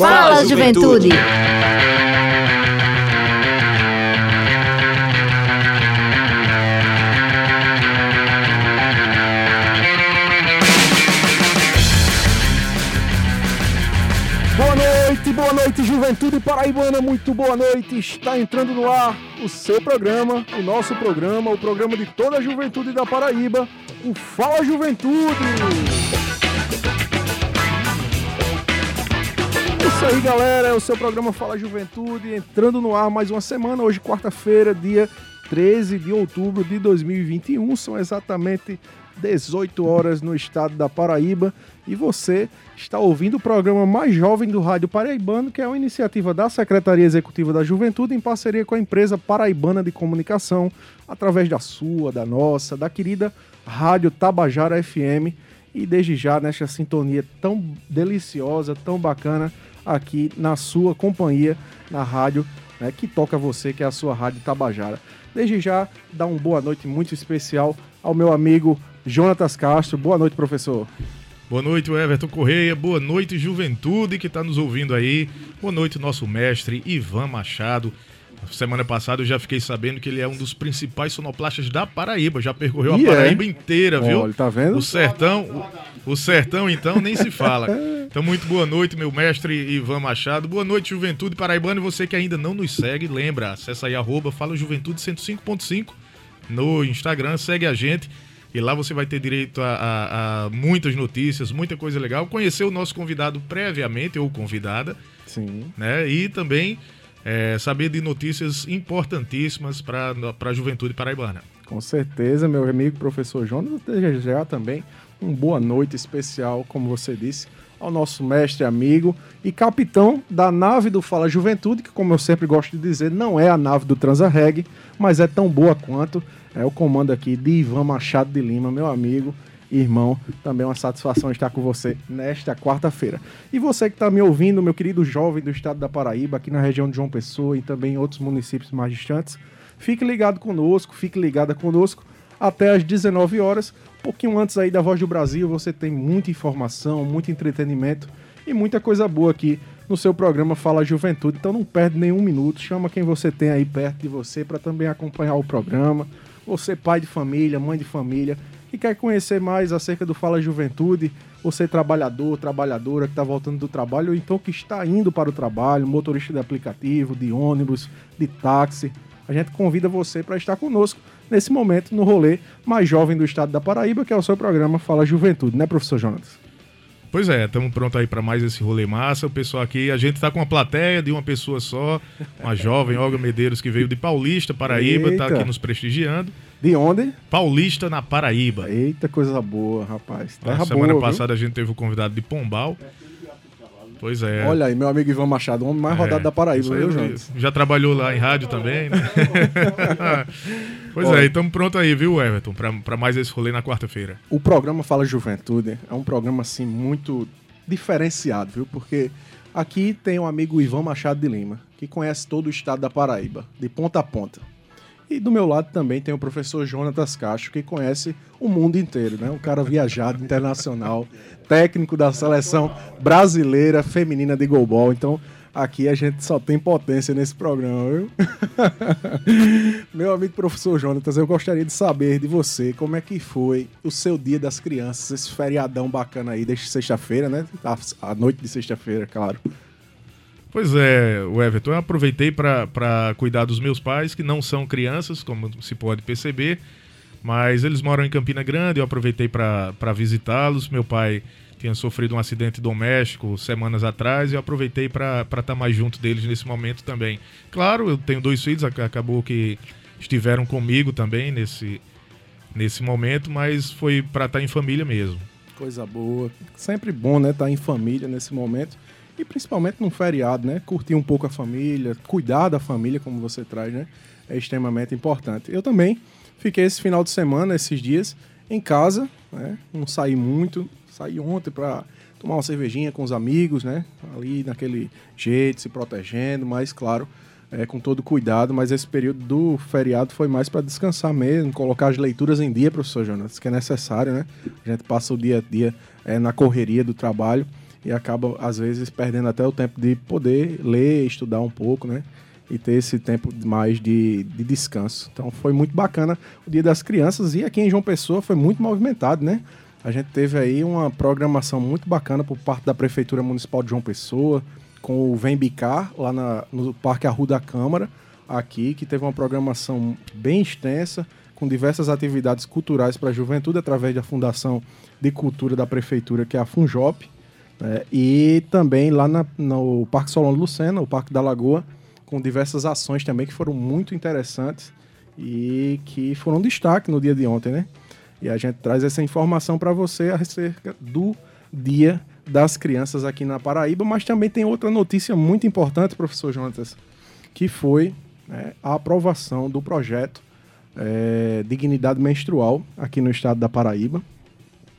Fala, juventude. Boa noite, boa noite, juventude paraibana, muito boa noite. Está entrando no ar o seu programa, o nosso programa, o programa de toda a juventude da Paraíba, o Fala Juventude. Isso aí, galera, é o seu programa Fala Juventude, entrando no ar mais uma semana, hoje quarta-feira, dia 13 de outubro de 2021, são exatamente 18 horas no estado da Paraíba. E você está ouvindo o programa mais jovem do Rádio Paraibano, que é uma iniciativa da Secretaria Executiva da Juventude em parceria com a empresa Paraibana de Comunicação, através da sua, da nossa, da querida Rádio Tabajara FM e desde já nesta sintonia tão deliciosa, tão bacana aqui na sua companhia, na rádio né, que toca você, que é a sua Rádio Tabajara. Desde já, dá uma boa noite muito especial ao meu amigo Jonatas Castro. Boa noite, professor. Boa noite, Everton Correia. Boa noite, juventude que está nos ouvindo aí. Boa noite, nosso mestre Ivan Machado. Semana passada eu já fiquei sabendo que ele é um dos principais sonoplastas da Paraíba. Já percorreu E a é? Paraíba inteira, viu? Olha, tá vendo? O sertão, o, o sertão então nem se fala. Então muito boa noite, meu mestre Ivan Machado. Boa noite, Juventude Paraibana. E você que ainda não nos segue, lembra, acessa aí arroba Fala Juventude 105.5 no Instagram, segue a gente. E lá você vai ter direito a, a- a muitas notícias, muita coisa legal. Conhecer o nosso convidado previamente ou convidada, Sim. né? E também é, saber de notícias importantíssimas para a juventude paraibana. Com certeza, meu amigo professor Jonas, já também uma boa noite especial, como você disse, ao nosso mestre amigo e capitão da nave do Fala Juventude, que como eu sempre gosto de dizer, não é a nave do Transarreg, mas é tão boa quanto. É o comando aqui de Ivan Machado de Lima, meu amigo irmão. Também é uma satisfação estar com você nesta quarta-feira. E você que está me ouvindo, meu querido jovem do estado da Paraíba, aqui na região de João Pessoa e também em outros municípios mais distantes, Fique ligado conosco, fique ligada conosco até às 19 horas. Um pouquinho antes aí da Voz do Brasil, você tem muita informação, muito entretenimento e muita coisa boa aqui no seu programa Fala Juventude. Então não perde nenhum minuto, chama quem você tem aí perto de você para também acompanhar o programa. Você pai de família, mãe de família e quer conhecer mais acerca do Fala Juventude, você trabalhador, trabalhadora que está voltando do trabalho ou então que está indo para o trabalho, motorista de aplicativo, de ônibus, de táxi, a gente convida você para estar conosco nesse momento no rolê mais jovem do estado da Paraíba, que é o seu programa Fala Juventude, né, professor Jonas? Pois é, estamos prontos aí para mais esse rolê massa. O pessoal aqui, a gente tá com uma plateia de uma pessoa só, uma jovem Olga Medeiros que veio de Paulista, Paraíba, tá Eita. aqui nos prestigiando. De onde? Paulista na Paraíba. Eita, coisa boa, rapaz. Terra semana boa, viu? passada a gente teve o convidado de Pombal. Pois é. Olha aí, meu amigo Ivan Machado, o homem mais É, rodado da Paraíba, viu, Jonas? Já trabalhou lá em rádio também, né? pois Olha. é, estamos prontos aí, viu, Everton, para mais esse rolê na quarta-feira. O programa Fala Juventude é um programa, assim, muito diferenciado, viu? Porque aqui tem um amigo Ivan Machado de Lima, que conhece todo o estado da Paraíba, de ponta a ponta. E do meu lado também tem o professor Jonatas Castro, que conhece o mundo inteiro, né? Um cara viajado, internacional, técnico da seleção brasileira feminina de goalball. Então, aqui a gente só tem potência nesse programa, viu? meu amigo professor Jonatas, eu gostaria de saber de você como é que foi o seu dia das crianças, esse feriadão bacana aí, desde sexta-feira, né? A noite de sexta-feira, claro. Pois é, o Everton, eu aproveitei para cuidar dos meus pais, que não são crianças, como se pode perceber, mas eles moram em Campina Grande, eu aproveitei para visitá-los. Meu pai tinha sofrido um acidente doméstico semanas atrás e eu aproveitei para estar mais junto deles nesse momento também. Claro, eu tenho dois filhos, ac- acabou que estiveram comigo também nesse, nesse momento, mas foi para estar em família mesmo. Coisa boa. Sempre bom, né? Estar em família nesse momento. E principalmente num feriado, né? Curtir um pouco a família, cuidar da família, como você traz, né? É extremamente importante. Eu também fiquei esse final de semana, esses dias, em casa, né? Não saí muito. Saí ontem para tomar uma cervejinha com os amigos, né? Ali naquele jeito, se protegendo, mas claro, é, com todo cuidado. Mas esse período do feriado foi mais para descansar mesmo, colocar as leituras em dia, professor Jonas, que é necessário, né? A gente passa o dia a dia é, na correria do trabalho e acaba, às vezes, perdendo até o tempo de poder ler, estudar um pouco, né? E ter esse tempo mais de, de descanso. Então foi muito bacana o Dia das Crianças e aqui em João Pessoa foi muito movimentado, né? A gente teve aí uma programação muito bacana por parte da Prefeitura Municipal de João Pessoa, com o Vem Bicar, lá na, no Parque Arruda Câmara, aqui, que teve uma programação bem extensa, com diversas atividades culturais para a juventude, através da Fundação de Cultura da Prefeitura, que é a Funjop. Né? E também lá na, no Parque Solano Lucena, o Parque da Lagoa, com diversas ações também que foram muito interessantes e que foram destaque no dia de ontem, né? E a gente traz essa informação para você acerca do Dia das Crianças aqui na Paraíba, mas também tem outra notícia muito importante, professor Jonas, que foi né, a aprovação do projeto é, Dignidade Menstrual aqui no estado da Paraíba.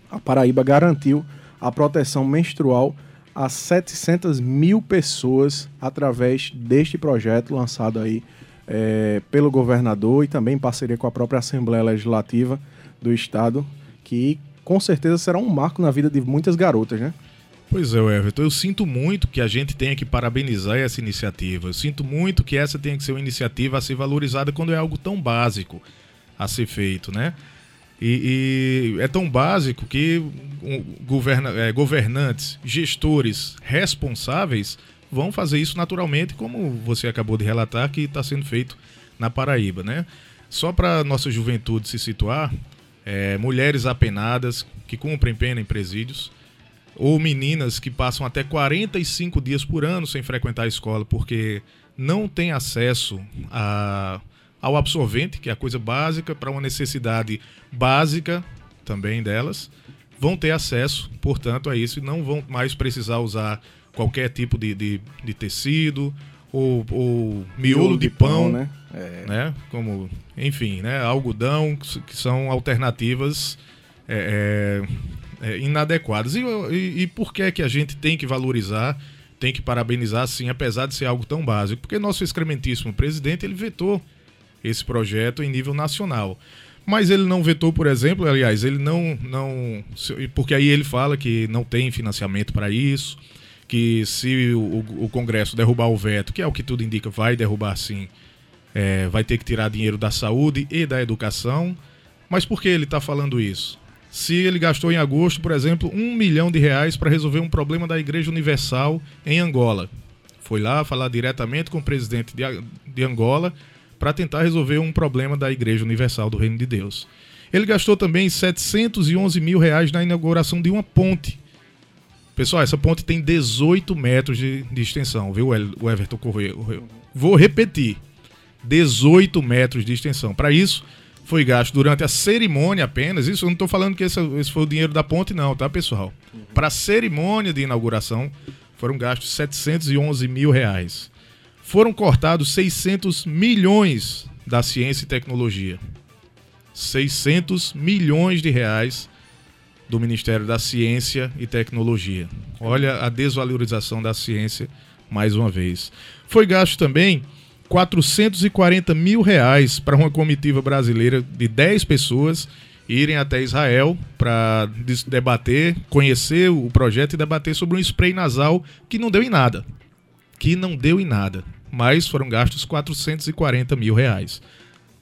A Paraíba garantiu a proteção menstrual a 700 mil pessoas através deste projeto lançado aí é, pelo governador e também em parceria com a própria Assembleia Legislativa do Estado, que com certeza será um marco na vida de muitas garotas, né? Pois é, Everton, eu sinto muito que a gente tenha que parabenizar essa iniciativa. Eu sinto muito que essa tenha que ser uma iniciativa a ser valorizada quando é algo tão básico a ser feito, né? E, e é tão básico que governa, é, governantes, gestores responsáveis vão fazer isso naturalmente, como você acabou de relatar que está sendo feito na Paraíba, né? Só para nossa juventude se situar, é, mulheres apenadas que cumprem pena em presídios, ou meninas que passam até 45 dias por ano sem frequentar a escola porque não têm acesso a, ao absorvente, que é a coisa básica para uma necessidade básica também delas, vão ter acesso, portanto, a isso e não vão mais precisar usar qualquer tipo de, de, de tecido ou, ou miolo, miolo de, de, pão, pão né? É. né? Como, enfim, né? Algodão, que são alternativas é, é, é, inadequadas. E, e, e, por que é que a gente tem que valorizar, tem que parabenizar, sim, apesar de ser algo tão básico? Porque nosso excrementíssimo presidente, ele vetou esse projeto em nível nacional. Mas ele não vetou, por exemplo, aliás, ele não, não. Porque aí ele fala que não tem financiamento para isso, que se o, o, Congresso derrubar o veto, que é o que tudo indica, vai derrubar sim, é, vai ter que tirar dinheiro da saúde e da educação. Mas por que ele está falando isso? Se ele gastou em agosto, por exemplo, um milhão de reais para resolver um problema da Igreja Universal em Angola. Foi lá falar diretamente com o presidente de, de Angola para tentar resolver um problema da Igreja Universal do Reino de Deus. Ele gastou também 711 mil reais na inauguração de uma ponte. Pessoal, essa ponte tem 18 metros de, de extensão, viu, o Everton Correia? Vou repetir: 18 metros de extensão. Para isso, foi gasto durante a cerimônia apenas. Isso eu não estou falando que esse, esse, foi o dinheiro da ponte, não, tá, pessoal? Para a cerimônia de inauguração, foram gastos 711 mil reais. Foram cortados 600 milhões da ciência e tecnologia. 600 milhões de reais do Ministério da Ciência e Tecnologia. Olha a desvalorização da ciência mais uma vez. Foi gasto também 440 mil reais para uma comitiva brasileira de 10 pessoas irem até Israel para debater, conhecer o projeto e debater sobre um spray nasal que não deu em nada. Que não deu em nada. Mas foram gastos 440 mil reais.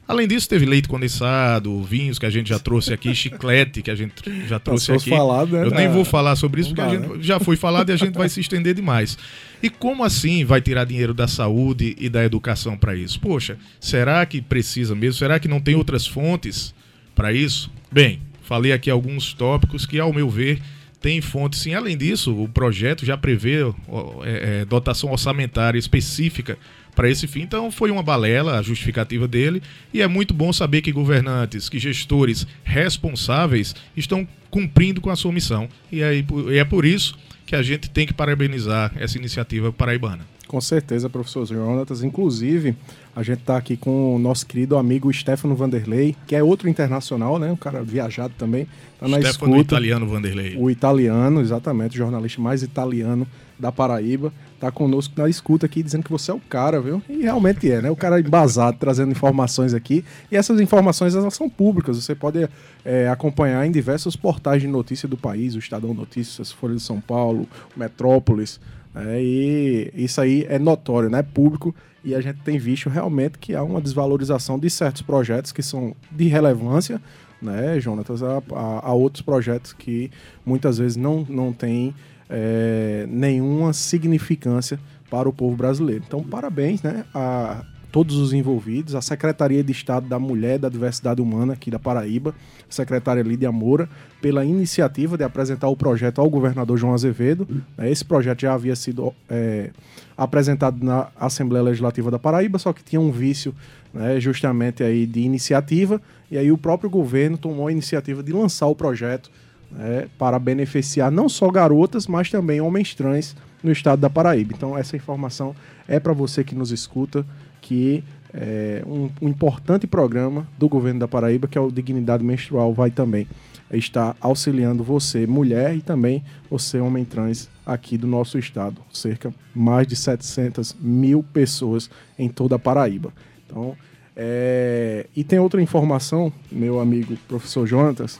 Além disso, teve leite condensado, vinhos que a gente já trouxe aqui, chiclete que a gente já trouxe aqui. Falado, né? Eu nem vou falar sobre isso, porque a gente né? já foi falado e a gente vai se estender demais. E como assim vai tirar dinheiro da saúde e da educação para isso? Poxa, será que precisa mesmo? Será que não tem outras fontes para isso? Bem, falei aqui alguns tópicos que, ao meu ver, tem fontes sim. Além disso, o projeto já prevê é, é, dotação orçamentária específica para esse fim. Então foi uma balela a justificativa dele e é muito bom saber que governantes, que gestores responsáveis estão cumprindo com a sua missão. E é, e é por isso que a gente tem que parabenizar essa iniciativa paraibana. Com certeza, professor Jonatas. Inclusive, a gente está aqui com o nosso querido amigo Stefano Vanderlei, que é outro internacional, né? Um cara viajado também. Tá na Stefano escuta. italiano Vanderlei. O italiano, exatamente, o jornalista mais italiano da Paraíba, tá conosco na escuta aqui, dizendo que você é o cara, viu? E realmente é, né? O cara embasado, trazendo informações aqui. E essas informações, elas são públicas. Você pode é, acompanhar em diversos portais de notícia do país, o Estadão Notícias, Folha de São Paulo, Metrópolis. É, e isso aí é notório, né? Público. E a gente tem visto realmente que há uma desvalorização de certos projetos que são de relevância, né, Jonatas, a, outros projetos que muitas vezes não, não têm é, nenhuma significância para o povo brasileiro. Então, parabéns né, a todos os envolvidos, a Secretaria de Estado da Mulher e da Diversidade Humana aqui da Paraíba, a secretária Lídia Moura, pela iniciativa de apresentar o projeto ao governador João Azevedo. Esse projeto já havia sido é, apresentado na Assembleia Legislativa da Paraíba, só que tinha um vício né, justamente aí de iniciativa, e aí o próprio governo tomou a iniciativa de lançar o projeto né, para beneficiar não só garotas, mas também homens trans no estado da Paraíba. Então, essa informação é para você que nos escuta, que é, um, um, importante programa do governo da Paraíba, que é o Dignidade Menstrual, vai também estar auxiliando você, mulher, e também você, homem trans, aqui do nosso estado. Cerca mais de 700 mil pessoas em toda a Paraíba. Então, é... e tem outra informação, meu amigo professor Jonatas,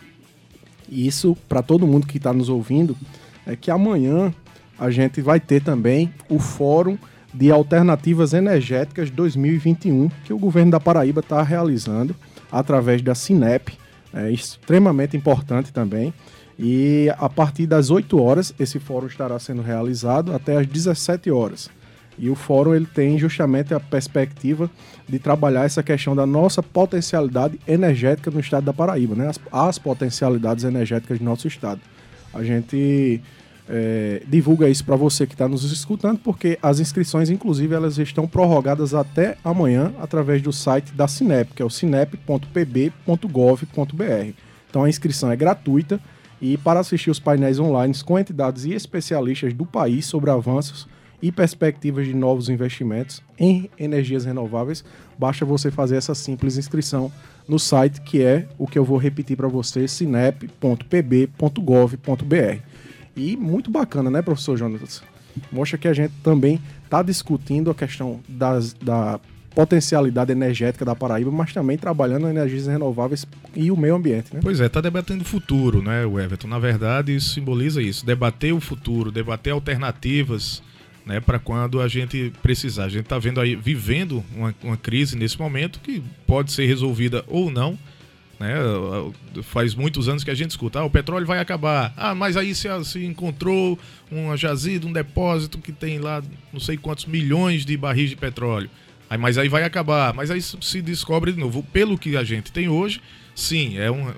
e isso para todo mundo que está nos ouvindo, é que amanhã a gente vai ter também o Fórum de Alternativas Energéticas 2021, que o governo da Paraíba está realizando através da Cinep, é extremamente importante também. E a partir das 8 horas, esse fórum estará sendo realizado até as 17 horas. E o fórum ele tem justamente a perspectiva de trabalhar essa questão da nossa potencialidade energética no estado da Paraíba, né? As, as potencialidades energéticas do nosso estado. A gente é, divulga isso para você que está nos escutando, porque as inscrições, inclusive, elas estão prorrogadas até amanhã através do site da Cinep, que é o cinep.pb.gov.br. Então a inscrição é gratuita e para assistir os painéis online com entidades e especialistas do país sobre avanços e perspectivas de novos investimentos em energias renováveis, basta você fazer essa simples inscrição no site que é o que eu vou repetir para você, sinep.pb.gov.br. E muito bacana, né, professor Jonas? Mostra que a gente também está discutindo a questão das, da potencialidade energética da Paraíba, mas também trabalhando energias renováveis e o meio ambiente, né? Pois é, está debatendo o futuro, né, o Everton? Na verdade, isso simboliza isso, debater o futuro, debater alternativas né, para quando a gente precisar. A gente está vendo aí, vivendo uma, uma crise nesse momento que pode ser resolvida ou não. Né? Faz muitos anos que a gente escuta, ah, o petróleo vai acabar. Ah, mas aí se, se encontrou uma jazida, um depósito que tem lá não sei quantos milhões de barris de petróleo. Aí, mas aí vai acabar. Mas aí se descobre de novo. Pelo que a gente tem hoje, sim, é um.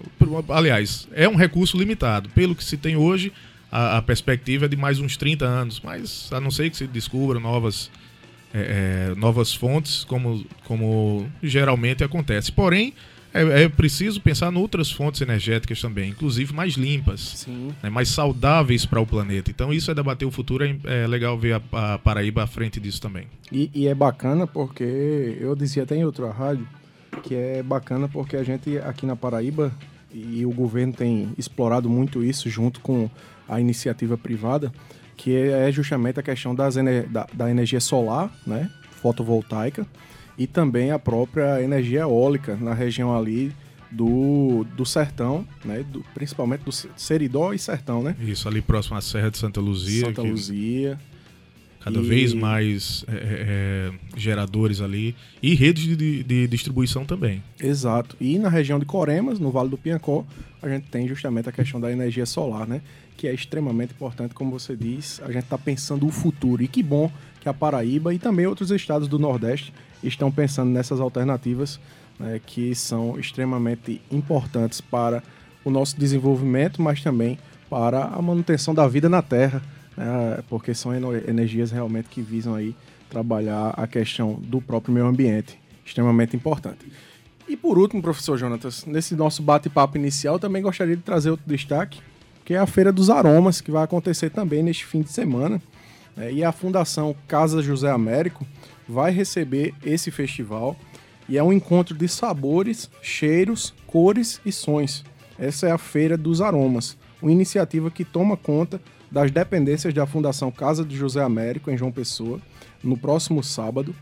Aliás, é um recurso limitado. Pelo que se tem hoje, a, a, perspectiva é de mais uns 30 anos, mas a não ser que se descubra novas, é, é, novas fontes, como, como geralmente acontece. Porém, é, é, preciso pensar em outras fontes energéticas também, inclusive mais limpas, né, mais saudáveis para o planeta. Então, isso é debater o futuro, é, é legal ver a, a, Paraíba à frente disso também. E, e, é bacana porque, eu dizia até em outra rádio, que é bacana porque a gente aqui na Paraíba, e o governo tem explorado muito isso junto com a iniciativa privada, que é justamente a questão das, da, da energia solar, né, fotovoltaica, e também a própria energia eólica na região ali do, do sertão, né? Do, principalmente do Seridó e Sertão, né? Isso, ali próximo à Serra de Santa Luzia. Santa Luzia. Cada e... vez mais é, é, é, geradores ali. E redes de, de, de, distribuição também. Exato. E na região de Coremas, no Vale do Piancó, a gente tem justamente a questão da energia solar, né? Que é extremamente importante, como você diz. A gente está pensando o futuro. E que bom que a Paraíba e também outros estados do Nordeste estão pensando nessas alternativas né, que são extremamente importantes para o nosso desenvolvimento, mas também para a manutenção da vida na Terra né, porque são energias realmente que visam aí trabalhar a questão do próprio meio ambiente, extremamente importante. E por último, professor Jonatas, nesse nosso bate-papo inicial, também gostaria de trazer outro destaque, que é a Feira dos Aromas, que vai acontecer também neste fim de semana. Né, e a Fundação Casa José Américo vai receber esse festival. E é um encontro de sabores, cheiros, cores e sons. Essa é a Feira dos Aromas, uma iniciativa que toma conta das dependências da Fundação Casa de José Américo, em João Pessoa, no próximo sábado.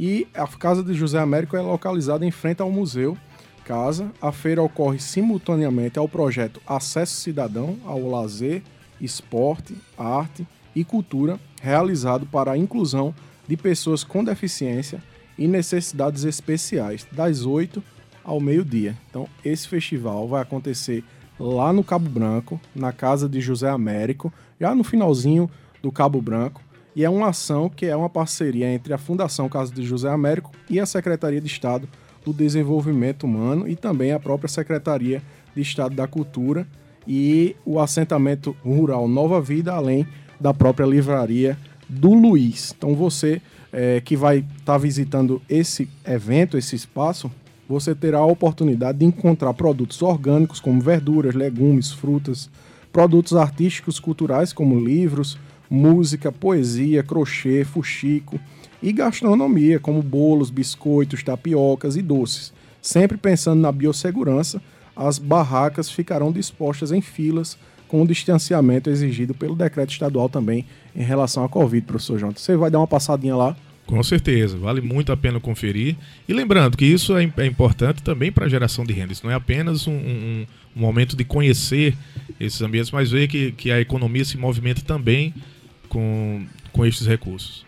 E a Casa de José Américo é localizada em frente ao Museu Casa. A feira ocorre simultaneamente ao projeto Acesso Cidadão ao Lazer, Esporte, Arte e Cultura, realizado para a inclusão de pessoas com deficiência e necessidades especiais, das 8 ao meio-dia. Então, esse festival vai acontecer lá no Cabo Branco, na casa de José Américo, já no finalzinho do Cabo Branco. E é uma ação que é uma parceria entre a Fundação Casa de José Américo e a Secretaria de Estado do Desenvolvimento Humano e também a própria Secretaria de Estado da Cultura e o assentamento rural Nova Vida, além da própria livraria do Luiz. Então você é, que vai estar tá visitando esse evento, esse espaço, você terá a oportunidade de encontrar produtos orgânicos como verduras, legumes, frutas, produtos artísticos culturais como livros, música, poesia, crochê, fuxico e gastronomia como bolos, biscoitos, tapiocas e doces. Sempre pensando na biossegurança, as barracas ficarão dispostas em filas com o distanciamento exigido pelo decreto estadual também em relação à Covid, professor Jonathan. Você vai dar uma passadinha lá com certeza, vale muito a pena conferir. E lembrando que isso é, é importante também para a geração de renda. Isso não é apenas um, um, um, momento de conhecer esses ambientes, mas ver que, que a economia se movimenta também com, com estes recursos.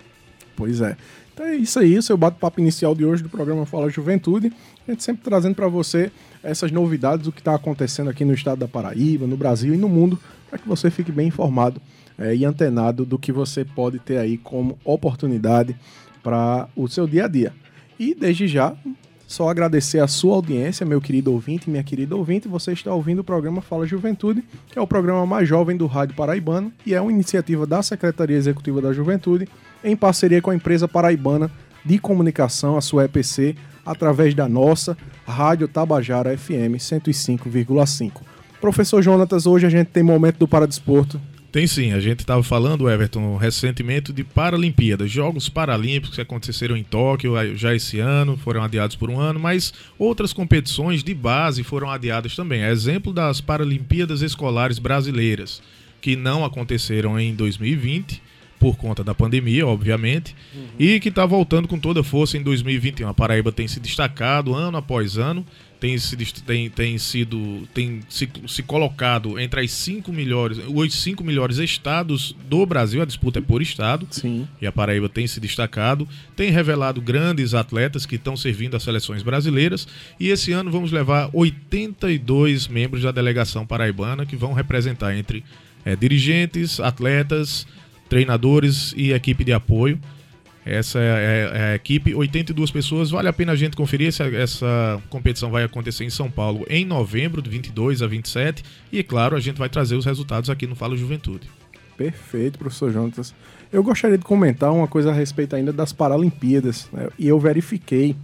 Pois é. Então é isso aí, o seu bate-papo inicial de hoje do programa Fala Juventude. A gente sempre trazendo para você essas novidades, o que está acontecendo aqui no estado da Paraíba, no Brasil e no mundo, para que você fique bem informado é, e antenado do que você pode ter aí como oportunidade para o seu dia a dia. E desde já, só agradecer a sua audiência, meu querido ouvinte, minha querida ouvinte. Você está ouvindo o programa Fala Juventude, que é o programa mais jovem do Rádio Paraibano e é uma iniciativa da Secretaria Executiva da Juventude, em parceria com a empresa paraibana de comunicação, a sua EPC, através da nossa Rádio Tabajara FM 105,5. Professor Jonatas, hoje a gente tem momento do Paradesporto tem sim, a gente estava falando, Everton, recentemente de Paralimpíadas, Jogos Paralímpicos que aconteceram em Tóquio já esse ano, foram adiados por um ano, mas outras competições de base foram adiadas também. É exemplo das Paralimpíadas Escolares Brasileiras, que não aconteceram em 2020 por conta da pandemia, obviamente, uhum. e que está voltando com toda força em 2021. A Paraíba tem se destacado ano após ano tem, se, tem, tem sido tem se, se colocado entre as cinco melhores os cinco melhores estados do Brasil a disputa é por estado Sim. e a Paraíba tem se destacado tem revelado grandes atletas que estão servindo às seleções brasileiras e esse ano vamos levar 82 membros da delegação paraibana que vão representar entre é, dirigentes atletas treinadores e equipe de apoio essa é, é, é, a equipe, 82 pessoas. Vale a pena a gente conferir. Essa, essa competição vai acontecer em São Paulo em novembro, de 22 a 27. E, claro, a gente vai trazer os resultados aqui no Fala Juventude. Perfeito, professor Jonas. Eu gostaria de comentar uma coisa a respeito ainda das Paralimpíadas. Né? E eu verifiquei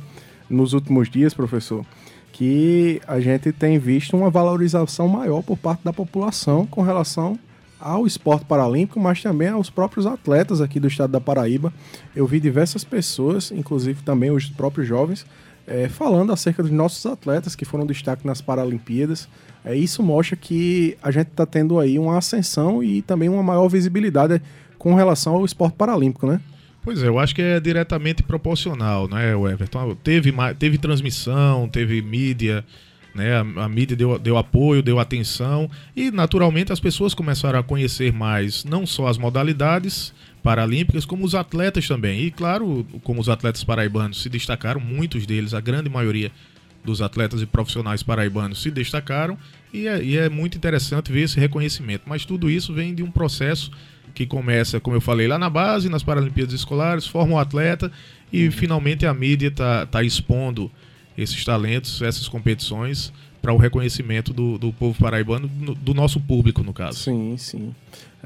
nos últimos dias, professor, que a gente tem visto uma valorização maior por parte da população com relação ao esporte paralímpico, mas também aos próprios atletas aqui do estado da Paraíba. Eu vi diversas pessoas, inclusive também os próprios jovens, é, falando acerca dos nossos atletas que foram destaque nas Paralimpíadas. É, isso mostra que a gente está tendo aí uma ascensão e também uma maior visibilidade com relação ao esporte paralímpico, né? Pois é, eu acho que é diretamente proporcional, né, Everton? Teve, teve transmissão, teve mídia, né? A, a, mídia deu, deu apoio, deu atenção e, naturalmente, as pessoas começaram a conhecer mais não só as modalidades paralímpicas, como os atletas também. E, claro, como os atletas paraibanos se destacaram, muitos deles, a grande maioria dos atletas e profissionais paraibanos se destacaram e é, e é muito interessante ver esse reconhecimento. Mas tudo isso vem de um processo que começa, como eu falei, lá na base, nas Paralimpíadas Escolares, forma o um atleta e finalmente a mídia está tá expondo esses talentos, essas competições para o reconhecimento do, do povo paraibano, do nosso público, no caso. Sim, sim.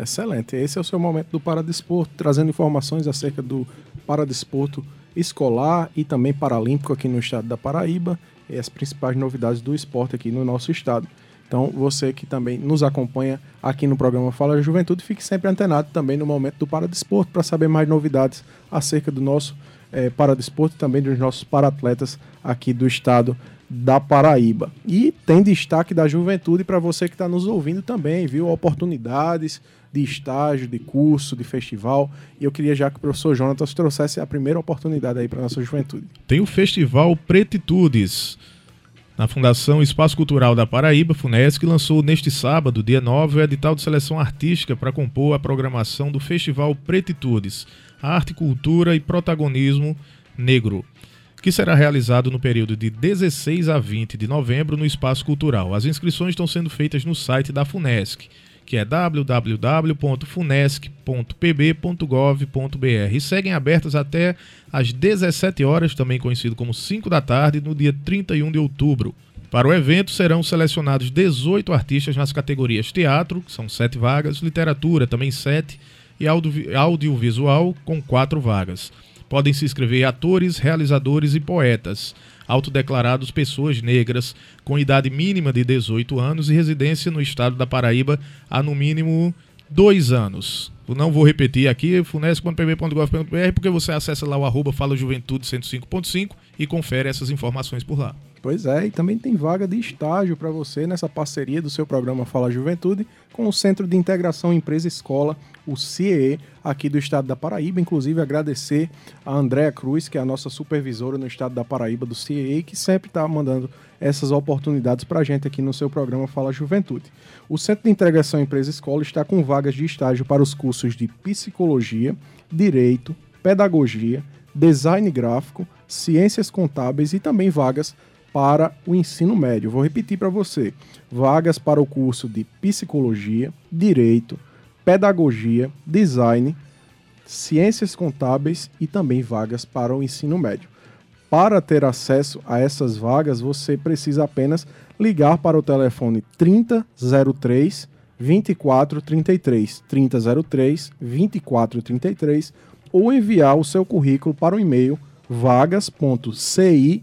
Excelente. Esse é o seu momento do Paradesporto, trazendo informações acerca do Paradesporto escolar e também paralímpico aqui no estado da Paraíba e as principais novidades do esporte aqui no nosso estado. Então, você que também nos acompanha aqui no programa Fala Juventude, fique sempre antenado também no momento do Paradesporto para saber mais novidades acerca do nosso é, para desporto e também dos nossos paratletas aqui do estado da Paraíba. E tem destaque da juventude para você que está nos ouvindo também, viu? Oportunidades de estágio, de curso, de festival. E eu queria já que o professor Jonatas trouxesse a primeira oportunidade aí para nossa juventude. Tem o Festival Pretitudes. Na Fundação Espaço Cultural da Paraíba, FUNESC, lançou neste sábado, dia 9, o edital de seleção artística para compor a programação do Festival Pretitudes, Arte, Cultura e Protagonismo Negro que será realizado no período de 16 a 20 de novembro no Espaço Cultural. As inscrições estão sendo feitas no site da FUNESC, que é www.funesc.pb.gov.br e seguem abertas até às 17 horas, também conhecido como 5 da tarde, no dia 31 de outubro. Para o evento serão selecionados 18 artistas nas categorias teatro, que são 7 vagas, literatura, também 7, e audiovisual, com 4 vagas. Podem se inscrever atores, realizadores e poetas, autodeclarados pessoas negras com idade mínima de 18 anos e residência no estado da Paraíba há no mínimo dois anos. Eu não vou repetir aqui, funesco.pb.gov.br, porque você acessa lá o arroba Fala Juventude 105.5 e confere essas informações por lá. Pois é, e também tem vaga de estágio para você nessa parceria do seu programa Fala Juventude com o Centro de Integração Empresa Escola, o CIE, aqui do estado da Paraíba. Inclusive, agradecer a Andréa Cruz, que é a nossa supervisora no estado da Paraíba do CIE, que sempre está mandando essas oportunidades para a gente aqui no seu programa Fala Juventude. O Centro de Integração Empresa Escola está com vagas de estágio para os cursos de Psicologia, Direito, Pedagogia, Design Gráfico, Ciências Contábeis e também vagas para o ensino médio. Vou repetir para você: vagas para o curso de Psicologia, Direito, Pedagogia, Design, Ciências Contábeis e também vagas para o ensino médio. Para ter acesso a essas vagas, você precisa apenas ligar para o telefone 3003 2433 3003 2433 ou enviar o seu currículo para o e-mail vagas.ciee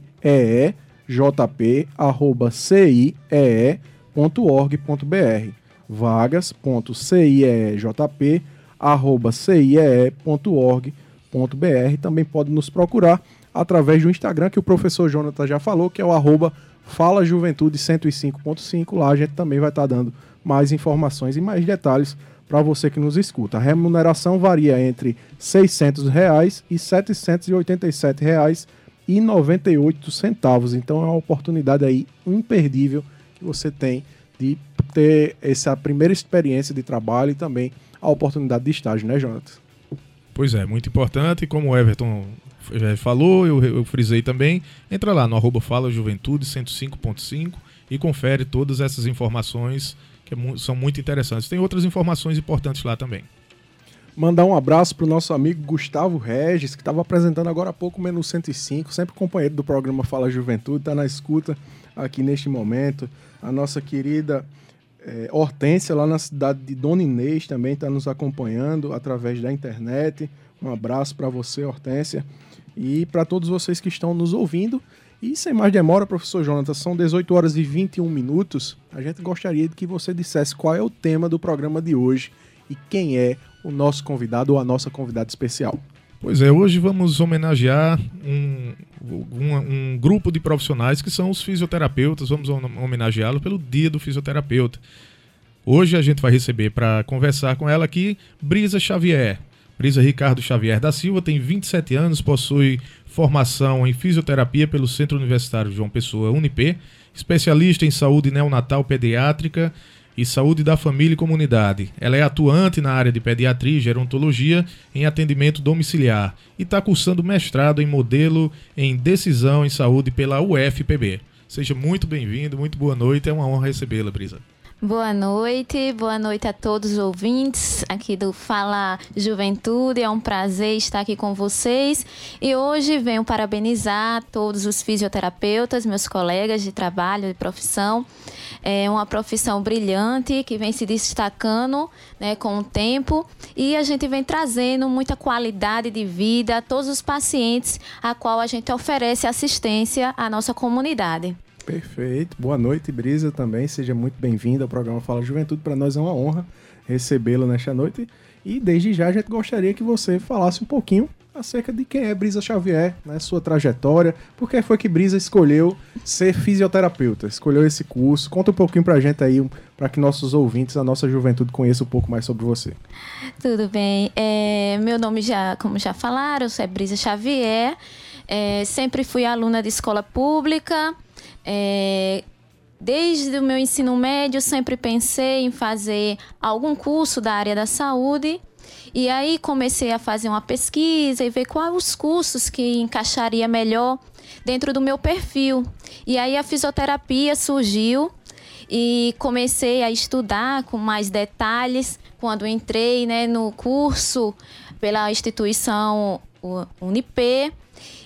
jp.ciee.org.br vagas.ciejp.ciee.org.br Também pode nos procurar através do Instagram, que o professor Jonathan já falou, que é o arroba Fala Juventude 105.5. Lá a gente também vai estar dando mais informações e mais detalhes para você que nos escuta. A remuneração varia entre 600 reais e 787 reais e 98 centavos. Então é uma oportunidade aí imperdível que você tem de ter essa primeira experiência de trabalho e também a oportunidade de estágio, né, Jonatas? Pois é, muito importante. Como o Everton já falou, eu, eu frisei também. Entra lá no arroba Fala Juventude 105.5 e confere todas essas informações que é são muito interessantes. Tem outras informações importantes lá também. Mandar um abraço para o nosso amigo Gustavo Regis, que estava apresentando agora há pouco o Menu 105, sempre companheiro do programa Fala Juventude, está na escuta aqui neste momento. A nossa querida é, Hortência, lá na cidade de Dona Inês, também está nos acompanhando através da internet. Um abraço para você, Hortência, e para todos vocês que estão nos ouvindo. E sem mais demora, professor Jonathan, são 18 horas e 21 minutos. A gente gostaria de que você dissesse qual é o tema do programa de hoje e quem é o nosso convidado ou a nossa convidada especial. Pois é, hoje vamos homenagear um, um, um grupo de profissionais que são os fisioterapeutas. Vamos homenageá-lo pelo Dia do Fisioterapeuta. Hoje a gente vai receber para conversar com ela aqui Brisa Xavier. Brisa Ricardo Xavier da Silva tem 27 anos, possui formação em fisioterapia pelo Centro Universitário João Pessoa Unip, especialista em saúde neonatal pediátrica e Saúde da Família e Comunidade. Ela é atuante na área de pediatria e gerontologia em atendimento domiciliar e está cursando mestrado em modelo em decisão em saúde pela UFPB. Seja muito bem-vindo, muito boa noite, é uma honra recebê-la, Brisa. Boa noite, boa noite a todos os ouvintes aqui do Fala Juventude. É um prazer estar aqui com vocês e hoje venho parabenizar todos os fisioterapeutas, meus colegas de trabalho, de profissão. É uma profissão brilhante que vem se destacando né, com o tempo e a gente vem trazendo muita qualidade de vida a todos os pacientes a qual a gente oferece assistência à nossa comunidade. Perfeito. Boa noite, Brisa, também. Seja muito bem-vinda ao programa Fala Juventude. Para nós é uma honra recebê-la nesta noite. E desde já a gente gostaria que você falasse um pouquinho acerca de quem é Brisa Xavier, né, sua trajetória, por que foi que Brisa escolheu ser fisioterapeuta, escolheu esse curso. Conta um pouquinho pra gente aí, para que nossos ouvintes, a nossa juventude conheça um pouco mais sobre você. Tudo bem. É, meu nome já, como já falaram, sou Brisa Xavier. É, sempre fui aluna de escola pública. É, desde o meu ensino médio, sempre pensei em fazer algum curso da área da saúde. E aí comecei a fazer uma pesquisa e ver quais os cursos que encaixaria melhor dentro do meu perfil. E aí a fisioterapia surgiu e comecei a estudar com mais detalhes quando entrei né, no curso pela instituição Unip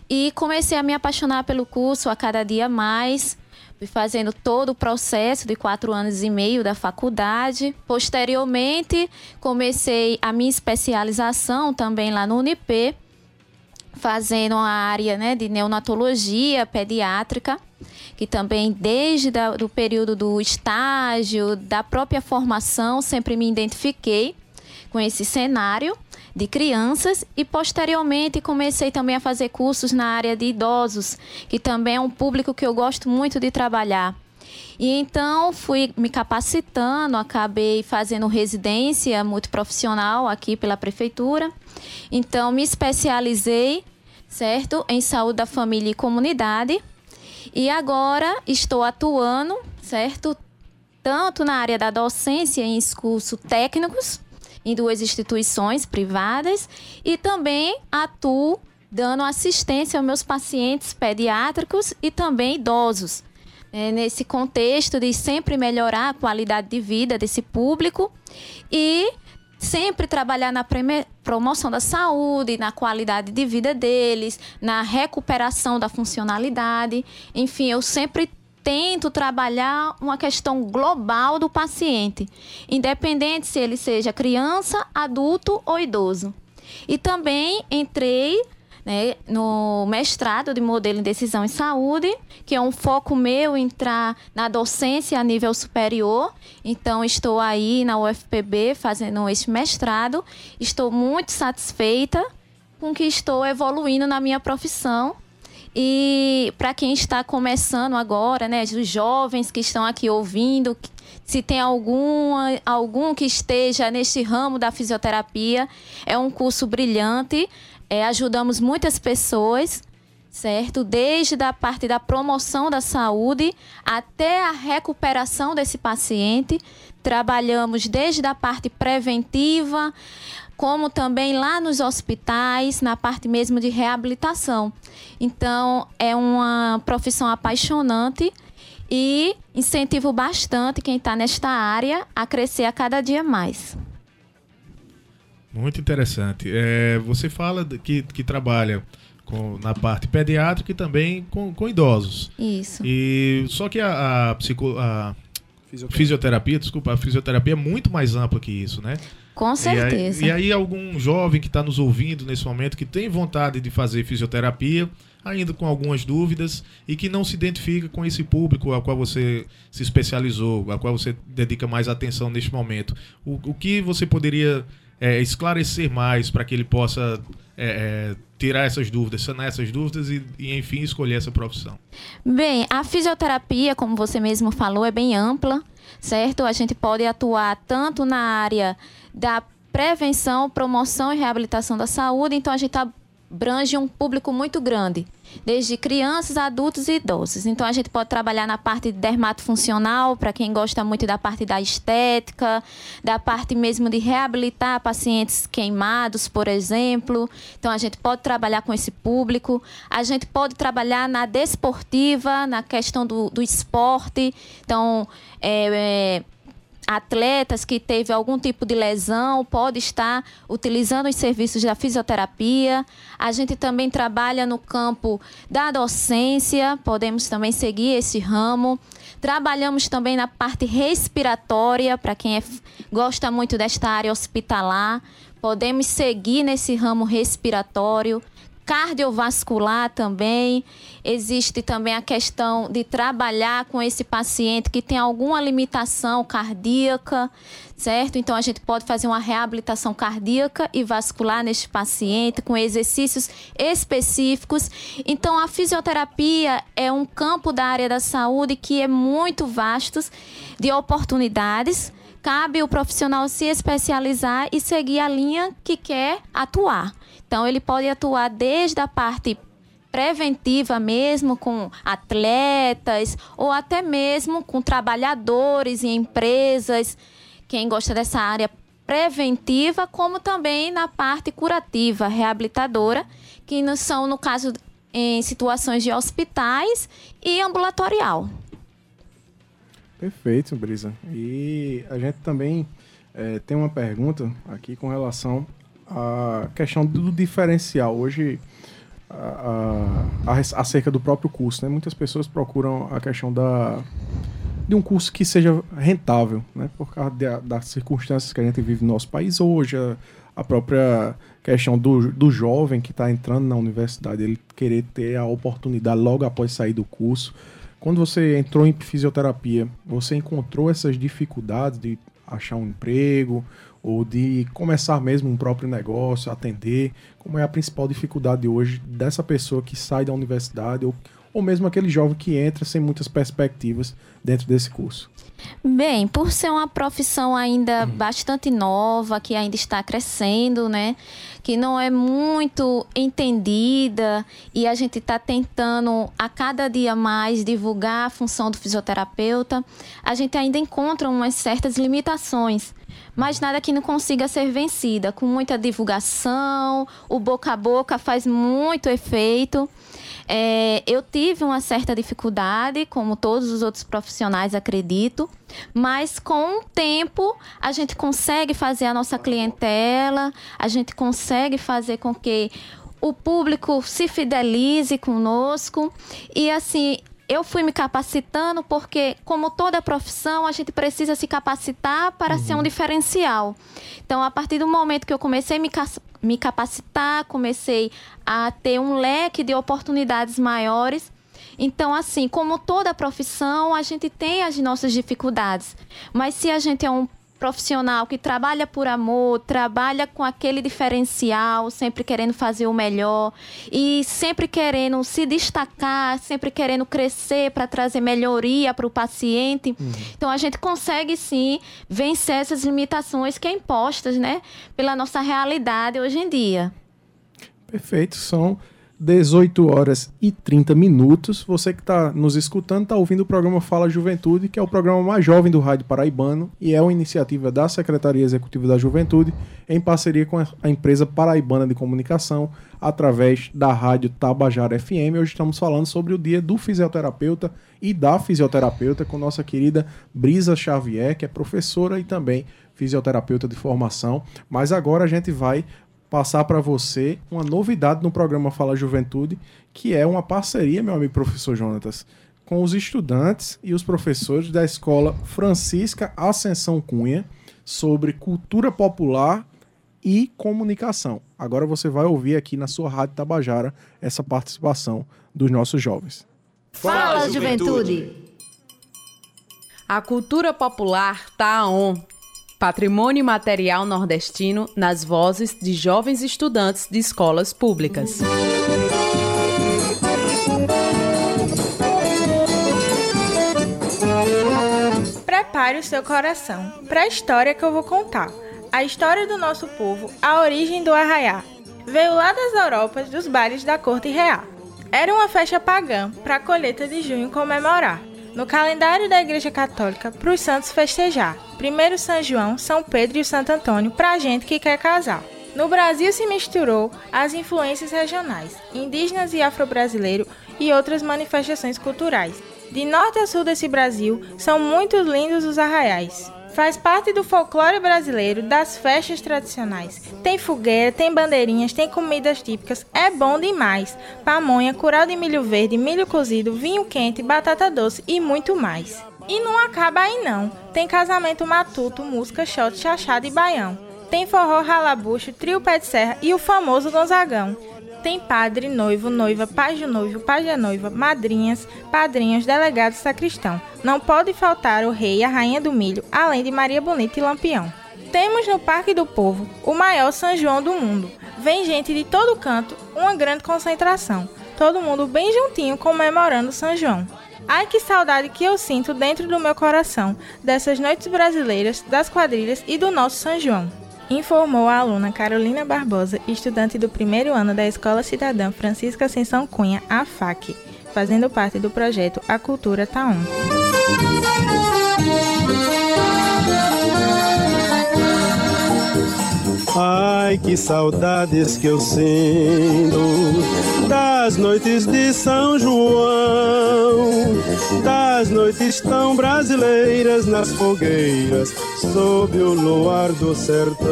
e comecei a me apaixonar pelo curso a cada dia mais. Fui fazendo todo o processo de quatro anos e meio da faculdade. Posteriormente, comecei a minha especialização também lá no Unip, fazendo a área né, de neonatologia pediátrica, que também desde o período do estágio, da própria formação, sempre me identifiquei com esse cenário de crianças e posteriormente comecei também a fazer cursos na área de idosos, que também é um público que eu gosto muito de trabalhar. E então fui me capacitando, acabei fazendo residência muito profissional aqui pela prefeitura. Então me especializei, certo, em saúde da família e comunidade. E agora estou atuando, certo, tanto na área da docência em cursos técnicos, em duas instituições privadas e também atuo dando assistência aos meus pacientes pediátricos e também idosos. É, nesse contexto de sempre melhorar a qualidade de vida desse público e sempre trabalhar na promoção da saúde, na qualidade de vida deles, na recuperação da funcionalidade. Enfim, eu sempre tento trabalhar uma questão global do paciente, independente se ele seja criança, adulto ou idoso. E também entrei né, no mestrado de modelo em decisão em saúde, que é um foco meu entrar na docência a nível superior. Então, estou aí na UFPB fazendo este mestrado. Estou muito satisfeita com que estou evoluindo na minha profissão e para quem está começando agora, né, os jovens que estão aqui ouvindo, se tem algum, algum que esteja neste ramo da fisioterapia, é um curso brilhante. É, ajudamos muitas pessoas, certo? Desde a parte da promoção da saúde até a recuperação desse paciente. Trabalhamos desde a parte preventiva, como também lá nos hospitais, na parte mesmo de reabilitação. Então, é uma profissão apaixonante e incentivo bastante quem está nesta área a crescer a cada dia mais. Muito interessante. É, você fala que, que trabalha com, na parte pediátrica e também com, com idosos. Isso. E só que a, a, psico, a fisioterapia. fisioterapia, desculpa, a fisioterapia é muito mais ampla que isso, né? Com certeza. E aí, e aí algum jovem que está nos ouvindo nesse momento, que tem vontade de fazer fisioterapia, ainda com algumas dúvidas e que não se identifica com esse público ao qual você se especializou, ao qual você dedica mais atenção neste momento. O, o que você poderia é, esclarecer mais para que ele possa é, é, tirar essas dúvidas, sanar essas dúvidas e, e, enfim, escolher essa profissão? Bem, a fisioterapia, como você mesmo falou, é bem ampla, certo? A gente pode atuar tanto na área da prevenção, promoção e reabilitação da saúde, então a gente abrange um público muito grande desde crianças, adultos e idosos. Então a gente pode trabalhar na parte dermatofuncional, para quem gosta muito da parte da estética, da parte mesmo de reabilitar pacientes queimados, por exemplo. Então a gente pode trabalhar com esse público. A gente pode trabalhar na desportiva, na questão do, do esporte. Então, é, é atletas que teve algum tipo de lesão pode estar utilizando os serviços da fisioterapia. A gente também trabalha no campo da docência, podemos também seguir esse ramo. Trabalhamos também na parte respiratória, para quem é, gosta muito desta área hospitalar. Podemos seguir nesse ramo respiratório cardiovascular também. Existe também a questão de trabalhar com esse paciente que tem alguma limitação cardíaca, certo? Então a gente pode fazer uma reabilitação cardíaca e vascular neste paciente com exercícios específicos. Então a fisioterapia é um campo da área da saúde que é muito vasto de oportunidades. Cabe o profissional se especializar e seguir a linha que quer atuar. Então, ele pode atuar desde a parte preventiva mesmo com atletas ou até mesmo com trabalhadores e empresas, quem gosta dessa área preventiva, como também na parte curativa, reabilitadora, que são no caso em situações de hospitais e ambulatorial. Perfeito, Brisa. E a gente também é, tem uma pergunta aqui com relação a questão do diferencial. Hoje, a, a, acerca do próprio curso, né? Muitas pessoas procuram a questão da, de um curso que seja rentável, né? Por causa de, das circunstâncias que a gente vive no nosso país hoje, a, a própria questão do, do jovem que está entrando na universidade, ele querer ter a oportunidade logo após sair do curso. Quando você entrou em fisioterapia, você encontrou essas dificuldades de achar um emprego ou de começar mesmo um próprio negócio, atender, como é a principal dificuldade hoje dessa pessoa que sai da universidade ou, ou mesmo aquele jovem que entra sem muitas perspectivas dentro desse curso? Bem, por ser uma profissão ainda uhum. bastante nova, que ainda está crescendo, né? Que não é muito entendida e a gente está tentando a cada dia mais divulgar a função do fisioterapeuta, a gente ainda encontra umas certas limitações mas nada que não consiga ser vencida. Com muita divulgação, o boca a boca faz muito efeito. É, eu tive uma certa dificuldade, como todos os outros profissionais, acredito, mas com o tempo a gente consegue fazer a nossa clientela, a gente consegue fazer com que o público se fidelize conosco e assim eu fui me capacitando porque, como toda profissão, a gente precisa se capacitar para uhum. ser um diferencial. Então, a partir do momento que eu comecei a me, me capacitar, comecei a ter um leque de oportunidades maiores. Então, assim, como toda profissão, a gente tem as nossas dificuldades. Mas se a gente é um profissional que trabalha por amor, trabalha com aquele diferencial, sempre querendo fazer o melhor e sempre querendo se destacar, sempre querendo crescer para trazer melhoria para o paciente. Uhum. Então a gente consegue sim vencer essas limitações que é impostas, né, pela nossa realidade hoje em dia. Perfeito, são 18 horas e 30 minutos. Você que está nos escutando está ouvindo o programa Fala Juventude, que é o programa mais jovem do Rádio Paraibano e é uma iniciativa da Secretaria Executiva da Juventude em parceria com a empresa Paraibana de Comunicação através da Rádio Tabajara FM. Hoje estamos falando sobre o dia do fisioterapeuta e da fisioterapeuta com nossa querida Brisa Xavier, que é professora e também fisioterapeuta de formação. Mas agora a gente vai passar para você uma novidade no programa Fala Juventude, que é uma parceria, meu amigo professor Jonatas, com os estudantes e os professores da escola Francisca Ascensão Cunha sobre cultura popular e comunicação. Agora você vai ouvir aqui na sua Rádio Tabajara essa participação dos nossos jovens. Fala, Juventude! A cultura popular tá on Patrimônio Material Nordestino nas vozes de jovens estudantes de escolas públicas. Prepare o seu coração para a história que eu vou contar. A história do nosso povo, a origem do arraiá. Veio lá das Europas dos bailes da corte real. Era uma festa pagã para a colheita de junho comemorar no calendário da Igreja Católica para os santos festejar. Primeiro São João, São Pedro e Santo Antônio para a gente que quer casar. No Brasil se misturou as influências regionais, indígenas e afro-brasileiro e outras manifestações culturais. De norte a sul desse Brasil, são muito lindos os arraiais. Faz parte do folclore brasileiro, das festas tradicionais. Tem fogueira, tem bandeirinhas, tem comidas típicas. É bom demais. Pamonha, curau de milho verde, milho cozido, vinho quente, batata doce e muito mais. E não acaba aí não. Tem casamento matuto, música, shot, chachado e baião. Tem forró ralabucho, trio pé de serra e o famoso gonzagão. Tem padre, noivo, noiva, pajem noivo, pajem noiva, madrinhas, padrinhos, delegados, sacristão. Não pode faltar o rei a rainha do milho, além de Maria Bonita e Lampião. Temos no Parque do Povo o maior São João do mundo. Vem gente de todo canto, uma grande concentração. Todo mundo bem juntinho comemorando São João. Ai que saudade que eu sinto dentro do meu coração dessas noites brasileiras, das quadrilhas e do nosso São João. Informou a aluna Carolina Barbosa, estudante do primeiro ano da Escola Cidadã Francisca Ascensão Cunha, a FAC, fazendo parte do projeto A Cultura Taon. Ai, que saudades que eu sinto das noites de São João, das noites tão brasileiras nas fogueiras, sob o luar do sertão.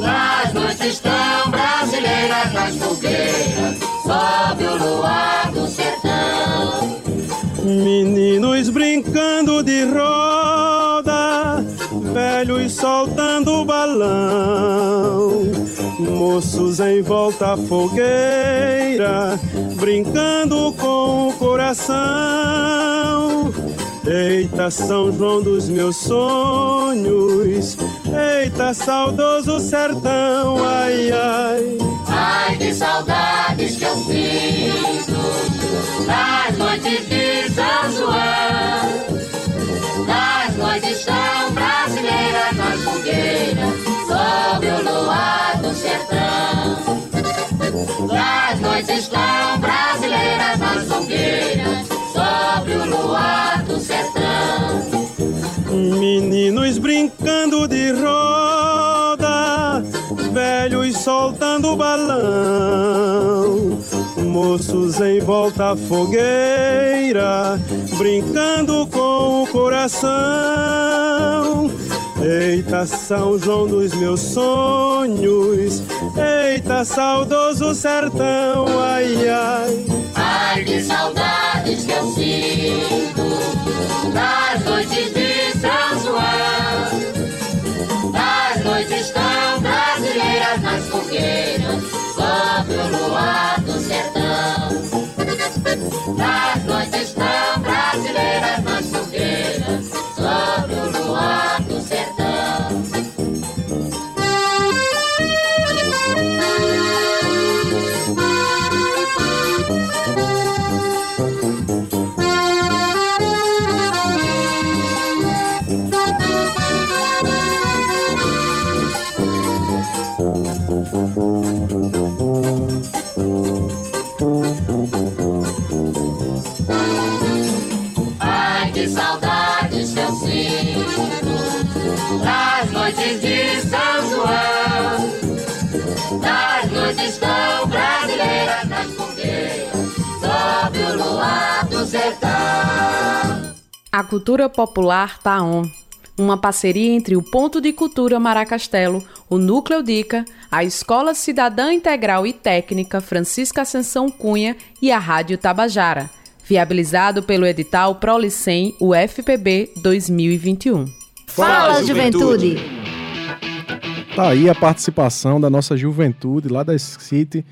Das noites tão brasileiras nas fogueiras, sob o luar do sertão. Meninos brincando de roda velhos soltando balão, moços em volta à fogueira, brincando com o coração. Eita, São João dos meus sonhos, eita, saudoso sertão, ai, ai. Ai, que saudades que eu sinto das noites de São João das noites tão brasileiras nas fogueiras, sob o luar Das noites tão brasileiras nas fogueiras, sob o luar do sertão. Meninos brincando de roda, velhos soltando balão moços em volta à fogueira, brincando com o coração. Eita, São João dos meus sonhos, eita, saudoso sertão, ai, ai. Ai, que saudades que eu sinto das noites de A cultura popular tá on. Uma parceria entre o Ponto de Cultura Maracastelo, o Núcleo Dica, a Escola Cidadã Integral e Técnica Francisca Ascensão Cunha e a Rádio Tabajara. Viabilizado pelo edital Prolicem UFPB 2021. Fala, juventude! Tá aí a participação da nossa juventude lá da City,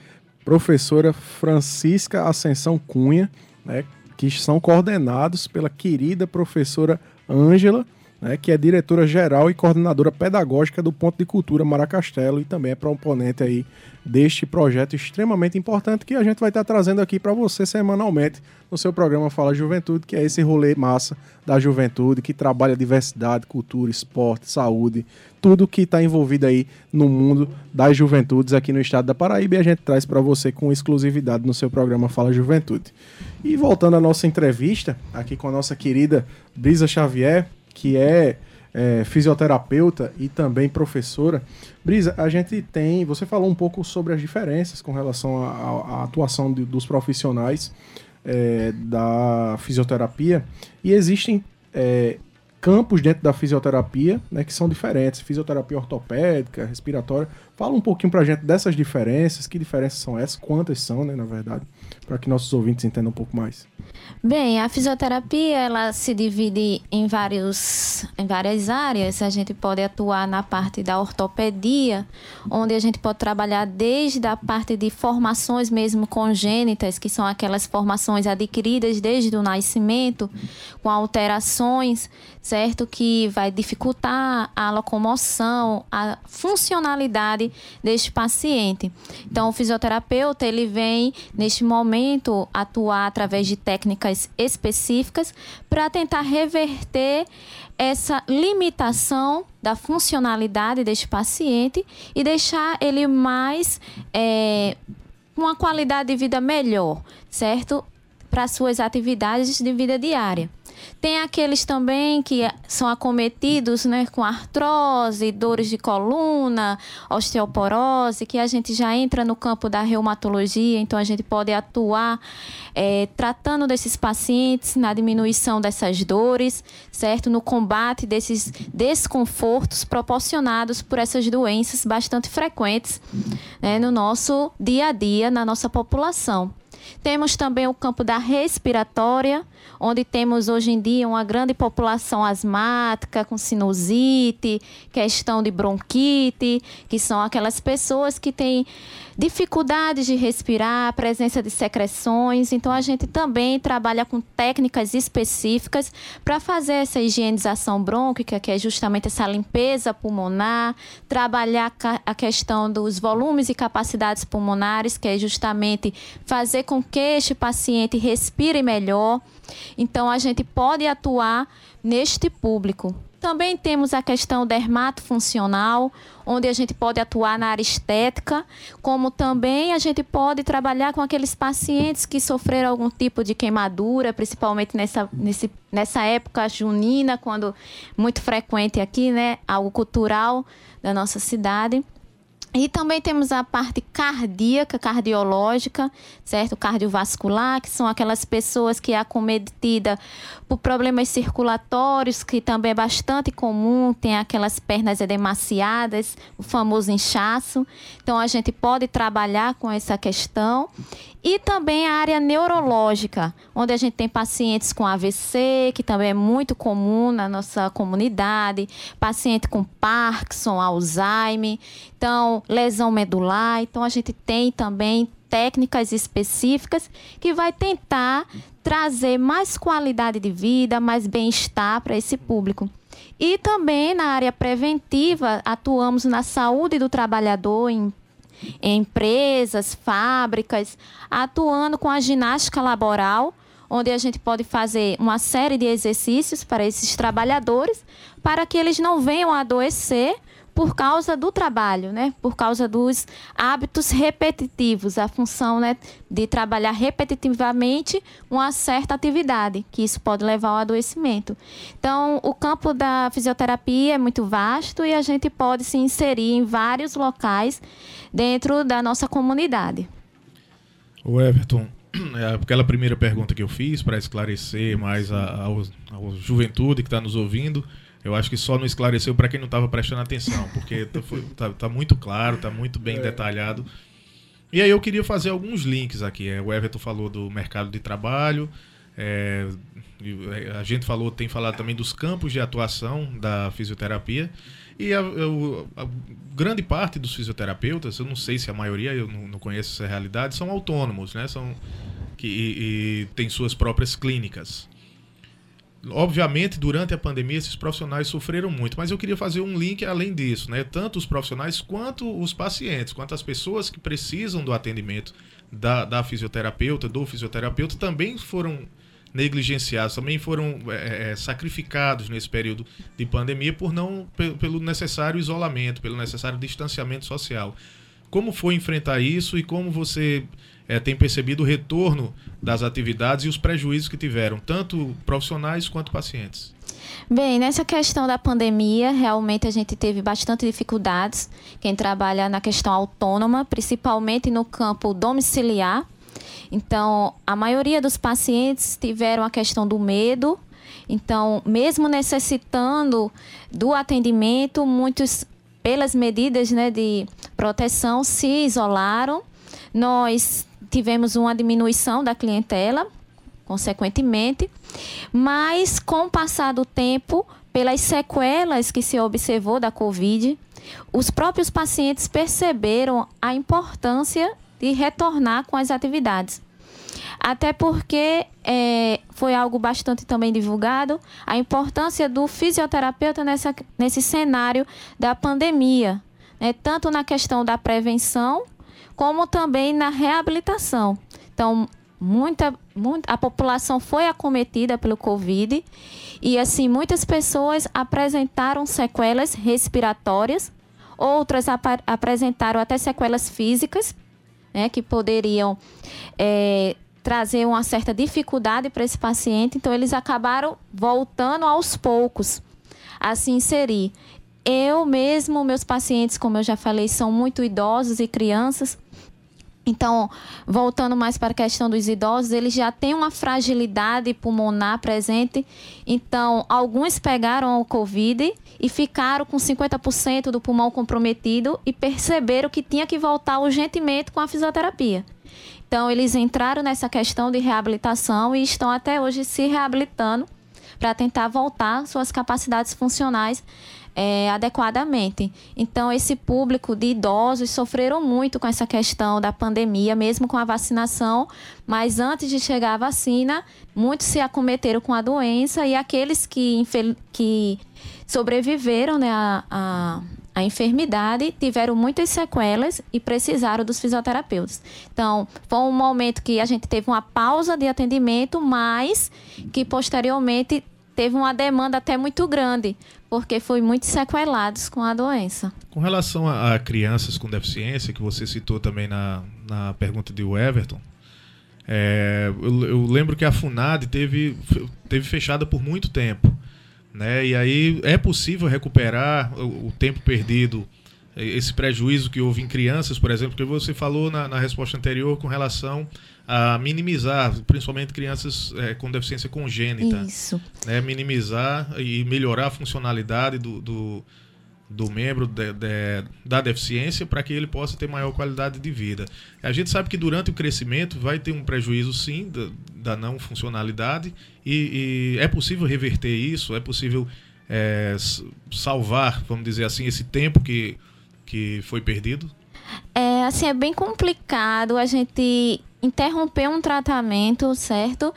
professora Francisca Ascensão Cunha, né, que são coordenados pela querida professora Ângela, né, que é diretora geral e coordenadora pedagógica do Ponto de Cultura Maracastelo e também é proponente aí deste projeto extremamente importante que a gente vai estar trazendo aqui para você semanalmente no seu programa Fala Juventude, que é esse rolê massa da juventude que trabalha diversidade, cultura, esporte, saúde, tudo que está envolvido aí no mundo das juventudes aqui no estado da Paraíba e a gente traz para você com exclusividade no seu programa Fala Juventude. E voltando à nossa entrevista aqui com a nossa querida Brisa Xavier, que é, é, fisioterapeuta e também professora. Brisa, a gente tem. Você falou um pouco sobre as diferenças com relação à atuação de, dos profissionais é, da fisioterapia e existem é, campos dentro da fisioterapia, né, que são diferentes, fisioterapia ortopédica, respiratória. Fala um pouquinho pra gente dessas diferenças, que diferenças são essas, quantas são, né, na verdade, para que nossos ouvintes entendam um pouco mais. Bem, a fisioterapia ela se divide em, vários, em várias áreas. A gente pode atuar na parte da ortopedia, onde a gente pode trabalhar desde a parte de formações mesmo congênitas, que são aquelas formações adquiridas desde o nascimento, com alterações, certo? Que vai dificultar a locomoção, a funcionalidade deste paciente. Então, o fisioterapeuta ele vem neste momento atuar através de técnicas específicas para tentar reverter essa limitação da funcionalidade deste paciente e deixar ele mais é, uma qualidade de vida melhor, certo? Para suas atividades de vida diária. Tem aqueles também que são acometidos né, com artrose, dores de coluna, osteoporose, que a gente já entra no campo da reumatologia, então a gente pode atuar é, tratando desses pacientes na diminuição dessas dores, certo? No combate desses desconfortos proporcionados por essas doenças bastante frequentes né, no nosso dia a dia, na nossa população. Temos também o campo da respiratória, onde temos hoje em dia uma grande população asmática, com sinusite, questão de bronquite, que são aquelas pessoas que têm dificuldades de respirar, presença de secreções. Então, a gente também trabalha com técnicas específicas para fazer essa higienização brônquica, que é justamente essa limpeza pulmonar, trabalhar a questão dos volumes e capacidades pulmonares, que é justamente fazer com que este paciente respire melhor. Então, a gente pode atuar neste público. Também temos a questão dermatofuncional, onde a gente pode atuar na área estética, como também a gente pode trabalhar com aqueles pacientes que sofreram algum tipo de queimadura, principalmente nessa, nesse, nessa época junina, quando muito frequente aqui, né, algo cultural da nossa cidade. E também temos a parte cardíaca, cardiológica, certo? Cardiovascular, que são aquelas pessoas que é acometida por problemas circulatórios, que também é bastante comum, tem aquelas pernas edemaciadas, o famoso inchaço. Então a gente pode trabalhar com essa questão. E também a área neurológica, onde a gente tem pacientes com AVC, que também é muito comum na nossa comunidade, paciente com Parkinson, Alzheimer, então lesão medular. Então a gente tem também técnicas específicas que vai tentar trazer mais qualidade de vida, mais bem-estar para esse público. E também na área preventiva, atuamos na saúde do trabalhador em em empresas, fábricas, atuando com a ginástica laboral, onde a gente pode fazer uma série de exercícios para esses trabalhadores, para que eles não venham a adoecer por causa do trabalho, né? Por causa dos hábitos repetitivos, a função né, de trabalhar repetitivamente uma certa atividade, que isso pode levar ao adoecimento. Então, o campo da fisioterapia é muito vasto e a gente pode se inserir em vários locais dentro da nossa comunidade. O Everton, é aquela primeira pergunta que eu fiz para esclarecer mais a, a, a juventude que está nos ouvindo eu acho que só não esclareceu para quem não estava prestando atenção, porque tá, foi, tá, tá, muito claro, tá muito bem é. detalhado. E aí eu queria fazer alguns links aqui. É, o Everton falou do mercado de trabalho, é, a gente falou, tem falado também dos campos de atuação da fisioterapia. E a, a, a, grande parte dos fisioterapeutas, eu não sei se a maioria, eu não, não conheço essa realidade, são autônomos, né? São, que, e, e têm suas próprias clínicas. Obviamente, durante a pandemia, esses profissionais sofreram muito, mas eu queria fazer um link além disso, né? Tanto os profissionais quanto os pacientes, quanto as pessoas que precisam do atendimento da, da fisioterapeuta, do fisioterapeuta, também foram negligenciados, também foram é, é sacrificados nesse período de pandemia por não pelo necessário isolamento, pelo necessário distanciamento social. Como foi enfrentar isso e como você é, tem percebido o retorno das atividades e os prejuízos que tiveram, tanto profissionais quanto pacientes? Bem, nessa questão da pandemia, realmente a gente teve bastante dificuldades. Quem trabalha na questão autônoma, principalmente no campo domiciliar. Então, a maioria dos pacientes tiveram a questão do medo, Então, mesmo necessitando do atendimento, muitos, pelas medidas né, de proteção, se isolaram. Nós tivemos uma diminuição da clientela, consequentemente, mas com o passar do tempo, pelas sequelas que se observou da Covid, os próprios pacientes perceberam a importância de retornar com as atividades. Até porque é, foi algo bastante também divulgado a importância do fisioterapeuta nessa, nesse cenário da pandemia, né? tanto na questão da prevenção como também na reabilitação. Então, muita, muita a população foi acometida pelo Covid e assim muitas pessoas apresentaram sequelas respiratórias, outras ap apresentaram até sequelas físicas, né, que poderiam é, trazer uma certa dificuldade para esse paciente. Então eles acabaram voltando aos poucos a se inserir. Eu mesmo, meus pacientes, como eu já falei, são muito idosos e crianças. Então, voltando mais para a questão dos idosos, eles já têm uma fragilidade pulmonar presente. Então, alguns pegaram o Covid e ficaram com 50% do pulmão comprometido e perceberam que tinha que voltar urgentemente com a fisioterapia. Então, eles entraram nessa questão de reabilitação e estão até hoje se reabilitando para tentar voltar suas capacidades funcionais é, adequadamente. Então, esse público de idosos sofreram muito com essa questão da pandemia, mesmo com a vacinação, mas antes de chegar a vacina, muitos se acometeram com a doença e aqueles que, que sobreviveram né, a, a a enfermidade, tiveram muitas sequelas e precisaram dos fisioterapeutas. Então, foi um momento que a gente teve uma pausa de atendimento, mas que posteriormente teve uma demanda até muito grande, porque foi muito sequelados com a doença. Com relação a, a crianças com deficiência, que você citou também na, na pergunta de Everton, é, eu, eu, lembro que a FUNAD teve, teve fechada por muito tempo. Né? E aí é possível recuperar o, o tempo perdido esse prejuízo que houve em crianças, por exemplo, que você falou na, na resposta anterior com relação a minimizar, principalmente crianças é, com deficiência congênita. Isso. Né? Minimizar e melhorar a funcionalidade do, do, do membro de, de, da deficiência para que ele possa ter maior qualidade de vida. A gente sabe que durante o crescimento vai ter um prejuízo, sim, da, da não funcionalidade e, e, é possível reverter isso, é possível é, salvar, vamos dizer assim, esse tempo que, que foi perdido? É, assim, é bem complicado a gente interromper um tratamento, certo?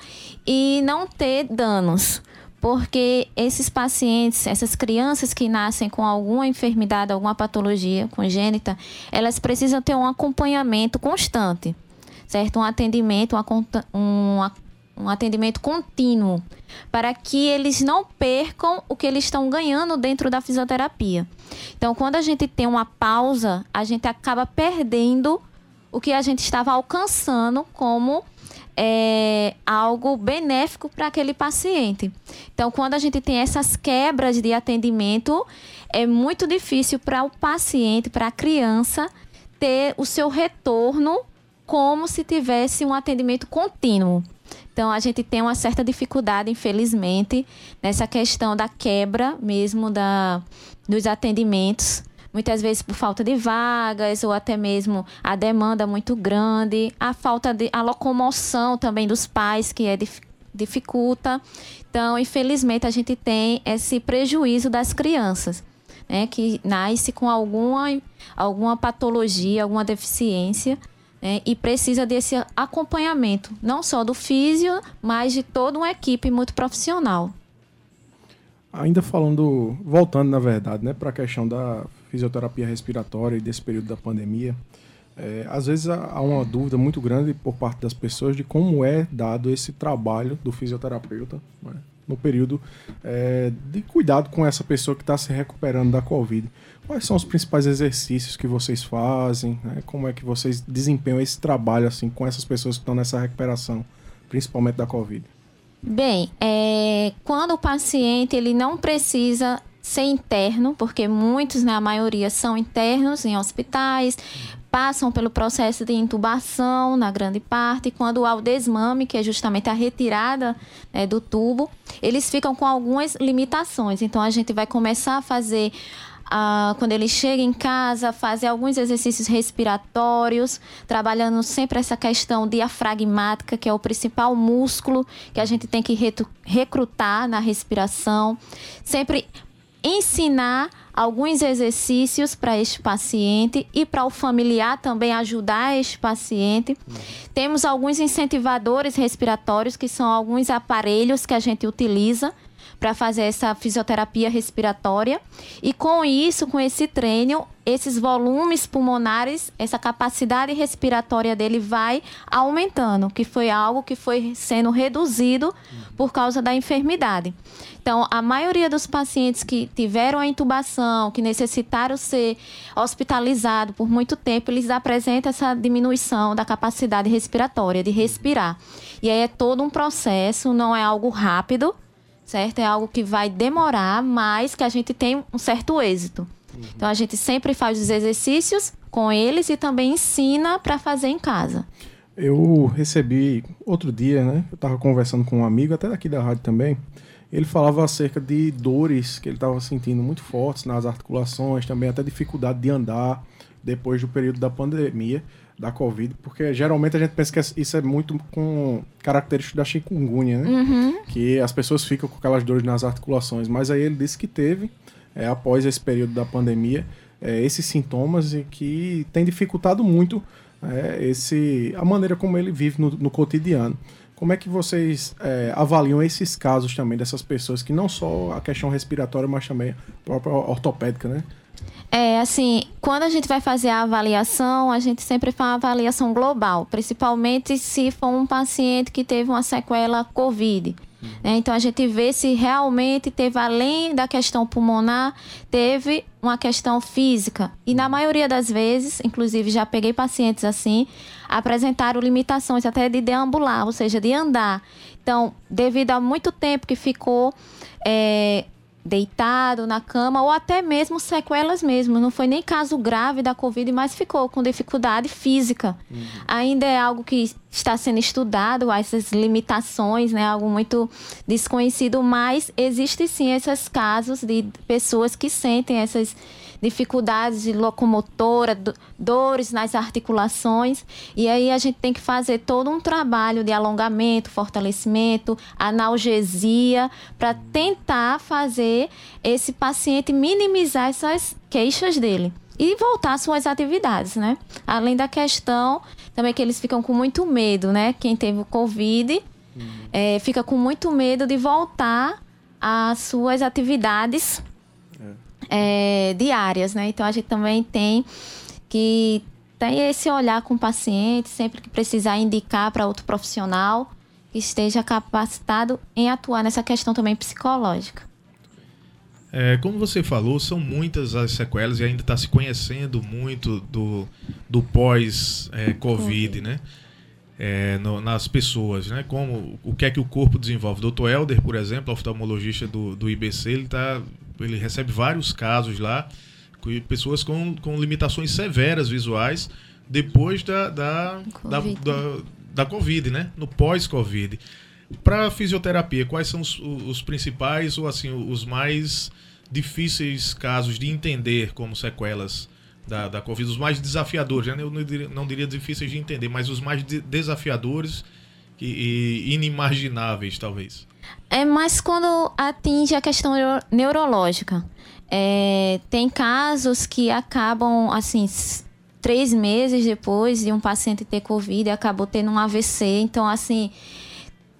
E não ter danos. Porque esses pacientes, essas crianças que nascem com alguma enfermidade, alguma patologia congênita, elas precisam ter um acompanhamento constante, certo? Um atendimento, um, um atendimento contínuo, para que eles não percam o que eles estão ganhando dentro da fisioterapia. Então, quando a gente tem uma pausa, a gente acaba perdendo o que a gente estava alcançando como é, algo benéfico para aquele paciente. Então, quando a gente tem essas quebras de atendimento, é muito difícil para o paciente, para a criança, ter o seu retorno como se tivesse um atendimento contínuo. Então, a gente tem uma certa dificuldade, infelizmente, nessa questão da quebra mesmo da, dos atendimentos muitas vezes por falta de vagas ou até mesmo a demanda muito grande, a falta de a locomoção também dos pais que é dificulta. Então, infelizmente, a gente tem esse prejuízo das crianças, né, que nasce com alguma alguma patologia, alguma deficiência. Né, e precisa desse acompanhamento, não só do físio, mas de toda uma equipe muito profissional. Ainda falando, voltando na verdade, né, para a questão da fisioterapia respiratória e desse período da pandemia, é, às vezes há uma dúvida muito grande por parte das pessoas de como é dado esse trabalho do fisioterapeuta né, no período é, de cuidado com essa pessoa que está se recuperando da Covid. Quais são os principais exercícios que vocês fazem? Né, como é que vocês desempenham esse trabalho assim com essas pessoas que estão nessa recuperação, principalmente da Covid? Bem, é, quando o paciente ele não precisa ser interno, porque muitos, né, a maioria são internos em hospitais, passam pelo processo de intubação, na grande parte, quando há o desmame, que é justamente a retirada né, do tubo, eles ficam com algumas limitações. Então, a gente vai começar a fazer ah, quando ele chega em casa, fazer alguns exercícios respiratórios, trabalhando sempre essa questão diafragmática, que é o principal músculo que a gente tem que recrutar na respiração. Sempre ensinar alguns exercícios para este paciente e para o familiar também ajudar este paciente. Temos alguns incentivadores respiratórios, que são alguns aparelhos que a gente utiliza para fazer essa fisioterapia respiratória. E com isso, com esse treino, esses volumes pulmonares, essa capacidade respiratória dele vai aumentando, que foi algo que foi sendo reduzido por causa da enfermidade. Então, a maioria dos pacientes que tiveram a intubação, que necessitaram ser hospitalizados por muito tempo, eles apresentam essa diminuição da capacidade respiratória, de respirar. E aí é todo um processo, não é algo rápido, certo? É algo que vai demorar, mas que a gente tem um certo êxito. Uhum. Então a gente sempre faz os exercícios com eles e também ensina para fazer em casa. Eu recebi outro dia, né? Eu estava conversando com um amigo, até daqui da rádio também. Ele falava acerca de dores que ele estava sentindo muito fortes nas articulações, também até dificuldade de andar depois do período da pandemia da Covid, porque geralmente a gente pensa que isso é muito com característico da chikungunya, né? Uhum. Que as pessoas ficam com aquelas dores nas articulações, mas aí ele disse que teve, é, após esse período da pandemia, é, esses sintomas e que tem dificultado muito é, esse, a maneira como ele vive no, no cotidiano. Como é que vocês é, avaliam esses casos também dessas pessoas que não só a questão respiratória, mas também a própria ortopédica, né? É, assim, quando a gente vai fazer a avaliação, a gente sempre faz uma avaliação global, principalmente se for um paciente que teve uma sequela COVID. Né? Então, a gente vê se realmente teve, além da questão pulmonar, teve uma questão física. E na maioria das vezes, inclusive já peguei pacientes assim, apresentaram limitações até de deambular, ou seja, de andar. Então, devido a muito tempo que ficou é, deitado na cama ou até mesmo sequelas mesmo. Não foi nem caso grave da Covid, mas ficou com dificuldade física. Uhum. Ainda é algo que está sendo estudado, essas limitações, né? Algo muito desconhecido, mas existe sim esses casos de pessoas que sentem essas dificuldades de locomotora, dores nas articulações. E aí a gente tem que fazer todo um trabalho de alongamento, fortalecimento, analgesia, para tentar fazer esse paciente minimizar essas queixas dele e voltar às suas atividades, né? Além da questão também que eles ficam com muito medo, né? Quem teve o Covid é, fica com muito medo de voltar às suas atividades é, diárias, né? Então a gente também tem que ter esse olhar com o paciente, sempre que precisar indicar para outro profissional que esteja capacitado em atuar nessa questão também psicológica. É, como você falou, são muitas as sequelas e ainda está se conhecendo muito do, do pós-Covid, é, né? É, no, nas pessoas, né? Como o que é que o corpo desenvolve. Dr. Helder, por exemplo, oftalmologista do, do IBC, ele tá, ele recebe vários casos lá, pessoas com, com limitações severas visuais depois da, da, COVID. Da, da, da Covid, né? No pós-Covid. Para fisioterapia, quais são os, os, principais ou assim os mais difíceis casos de entender como sequelas da, da Covid, os mais desafiadores, né? eu não diria, não diria difíceis de entender, mas os mais de, desafiadores e, e inimagináveis, talvez. É mais quando atinge a questão neurológica. É, tem casos que acabam, assim, três meses depois de um paciente ter Covid, acabou tendo um AVC. Então, assim,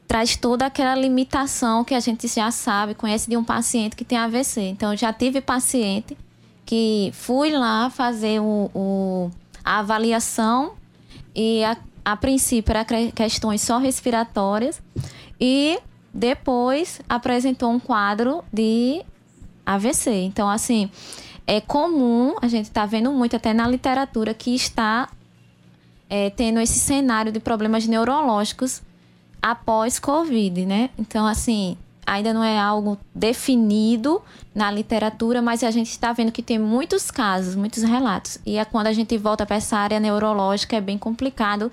traz toda aquela limitação que a gente já sabe, conhece de um paciente que tem AVC. Então, já tive paciente que fui lá fazer o, o a avaliação e a, a princípio era questões só respiratórias e depois apresentou um quadro de AVC. Então, assim, é comum, a gente está vendo muito até na literatura que está é, tendo esse cenário de problemas neurológicos após Covid, né? Então, assim, ainda não é algo definido na literatura, mas a gente está vendo que tem muitos casos, muitos relatos. E é quando a gente volta para essa área neurológica é bem complicado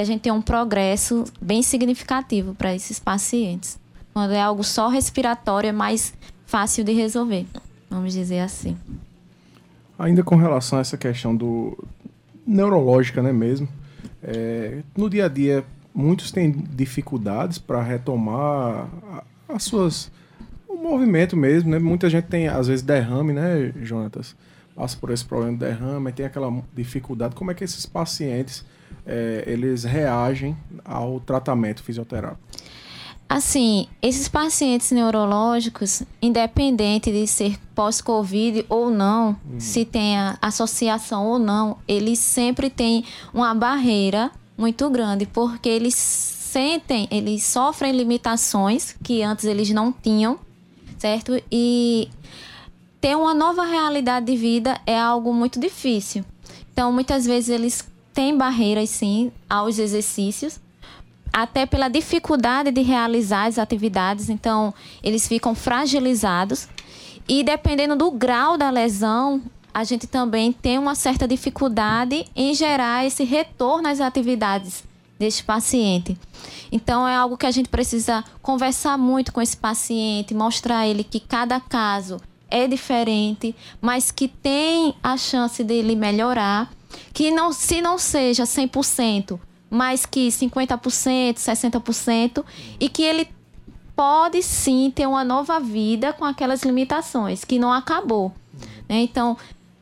a gente tem um progresso bem significativo para esses pacientes. Quando é algo só respiratório é mais fácil de resolver, vamos dizer assim. Ainda com relação a essa questão do neurológica, né mesmo? É, no dia a dia, muitos têm dificuldades para retomar as suas o movimento mesmo, né? Muita gente tem às vezes derrame, né, Jonatas? Passa por esse problema de derrame, tem aquela dificuldade. Como é que esses pacientes é, eles reagem ao tratamento fisioterápico? Assim, esses pacientes neurológicos, independente de ser pós-Covid ou não, uhum. se tenha associação ou não, eles sempre têm uma barreira muito grande, porque eles sentem, eles sofrem limitações que antes eles não tinham, certo? E ter uma nova realidade de vida é algo muito difícil. Então, muitas vezes eles têm barreiras, sim, aos exercícios, até pela dificuldade de realizar as atividades, então eles ficam fragilizados. E dependendo do grau da lesão, a gente também tem uma certa dificuldade em gerar esse retorno às atividades deste paciente. Então é algo que a gente precisa conversar muito com esse paciente, mostrar a ele que cada caso é diferente, mas que tem a chance dele melhorar, que não se não seja 100%, mais que 50%, 60%, e que ele pode sim ter uma nova vida com aquelas limitações, que não acabou. Né? Então,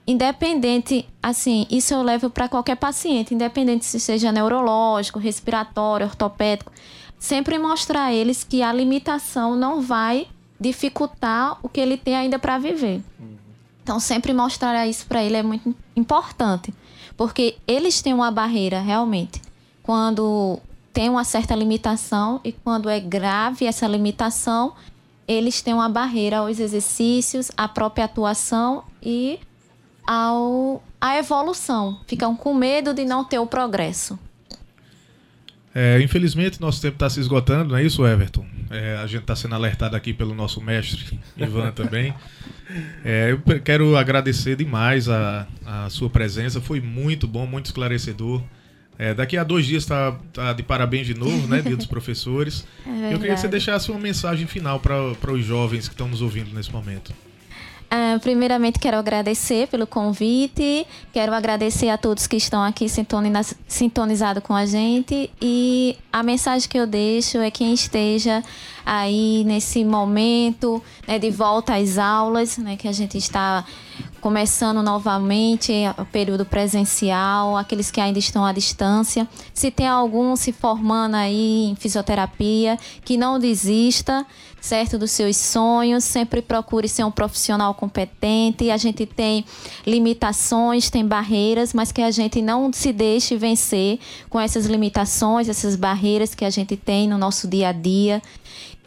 independente, assim, isso eu levo para qualquer paciente, independente se seja neurológico, respiratório, ortopédico, sempre mostrar a eles que a limitação não vai dificultar o que ele tem ainda para viver. Então, sempre mostrar isso para ele é muito importante, porque eles têm uma barreira realmente quando tem uma certa limitação e quando é grave essa limitação, eles têm uma barreira aos exercícios, à própria atuação e ao, à evolução. Ficam com medo de não ter o progresso. É, infelizmente, nosso tempo está se esgotando, não é isso, Everton? É, a gente está sendo alertado aqui pelo nosso mestre, Ivan, também. É, eu quero agradecer demais a, a sua presença, foi muito bom, muito esclarecedor. É, daqui a dois dias está tá de parabéns de novo, né? Dia dos professores. É eu queria que você deixasse uma mensagem final para os jovens que estão nos ouvindo nesse momento. Primeiramente, quero agradecer pelo convite, quero agradecer a todos que estão aqui sintonizados com a gente. E a mensagem que eu deixo é quem esteja aí nesse momento né, de volta às aulas, né, que a gente está começando novamente o período presencial, aqueles que ainda estão à distância. Se tem algum se formando aí em fisioterapia, que não desista, certo, dos seus sonhos, sempre procure ser um profissional competente. A gente tem limitações, tem barreiras, mas que a gente não se deixe vencer com essas limitações, essas barreiras que a gente tem no nosso dia a dia,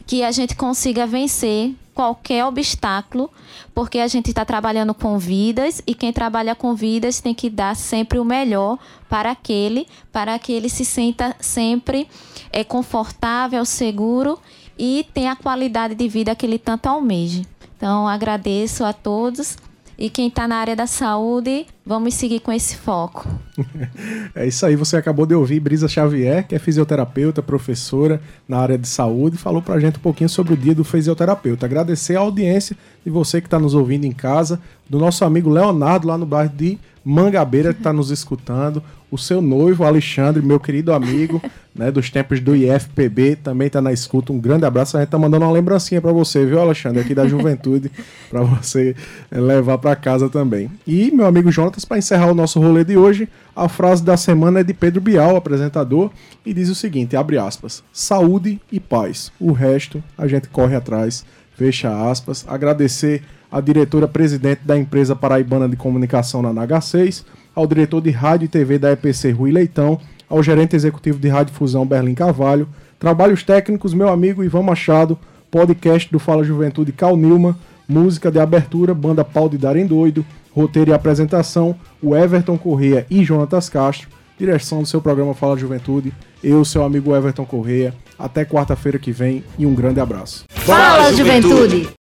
que a gente consiga vencer qualquer obstáculo, porque a gente está trabalhando com vidas e quem trabalha com vidas tem que dar sempre o melhor para aquele, para que ele se sinta sempre é, confortável, seguro e tenha a qualidade de vida que ele tanto almeja. Então, agradeço a todos e quem está na área da saúde, vamos seguir com esse foco. é isso aí, você acabou de ouvir Brisa Xavier, que é fisioterapeuta, professora na área de saúde, falou para a gente um pouquinho sobre o dia do fisioterapeuta. Agradecer a audiência de você que está nos ouvindo em casa, do nosso amigo Leonardo lá no bairro de Mangabeira que está nos escutando, o seu noivo Alexandre, meu querido amigo, né, dos tempos do IFPB, também está na escuta. Um grande abraço. A gente tá mandando uma lembrancinha para você, viu, Alexandre, aqui da Juventude, para você eh, levar para casa também. E meu amigo Jonatas, para encerrar o nosso rolê de hoje, a frase da semana é de Pedro Bial, apresentador, e diz o seguinte, abre aspas: "Saúde e paz. O resto a gente corre atrás." Fecha aspas. Agradecer à diretora-presidente da empresa paraibana de comunicação na NH6, ao diretor de rádio e TV da EPC Rui Leitão, ao gerente executivo de Rádio Fusão Berlim Carvalho, trabalhos técnicos, meu amigo Ivan Machado, podcast do Fala Juventude Cal Nilma, música de abertura, banda Pau de Darem Doido, roteiro e apresentação, o Everton Corrêa e Jonatas Castro, direção do seu programa Fala Juventude. Eu, seu amigo Everton Correia. Até quarta-feira que vem e um grande abraço. Fala, Juventude!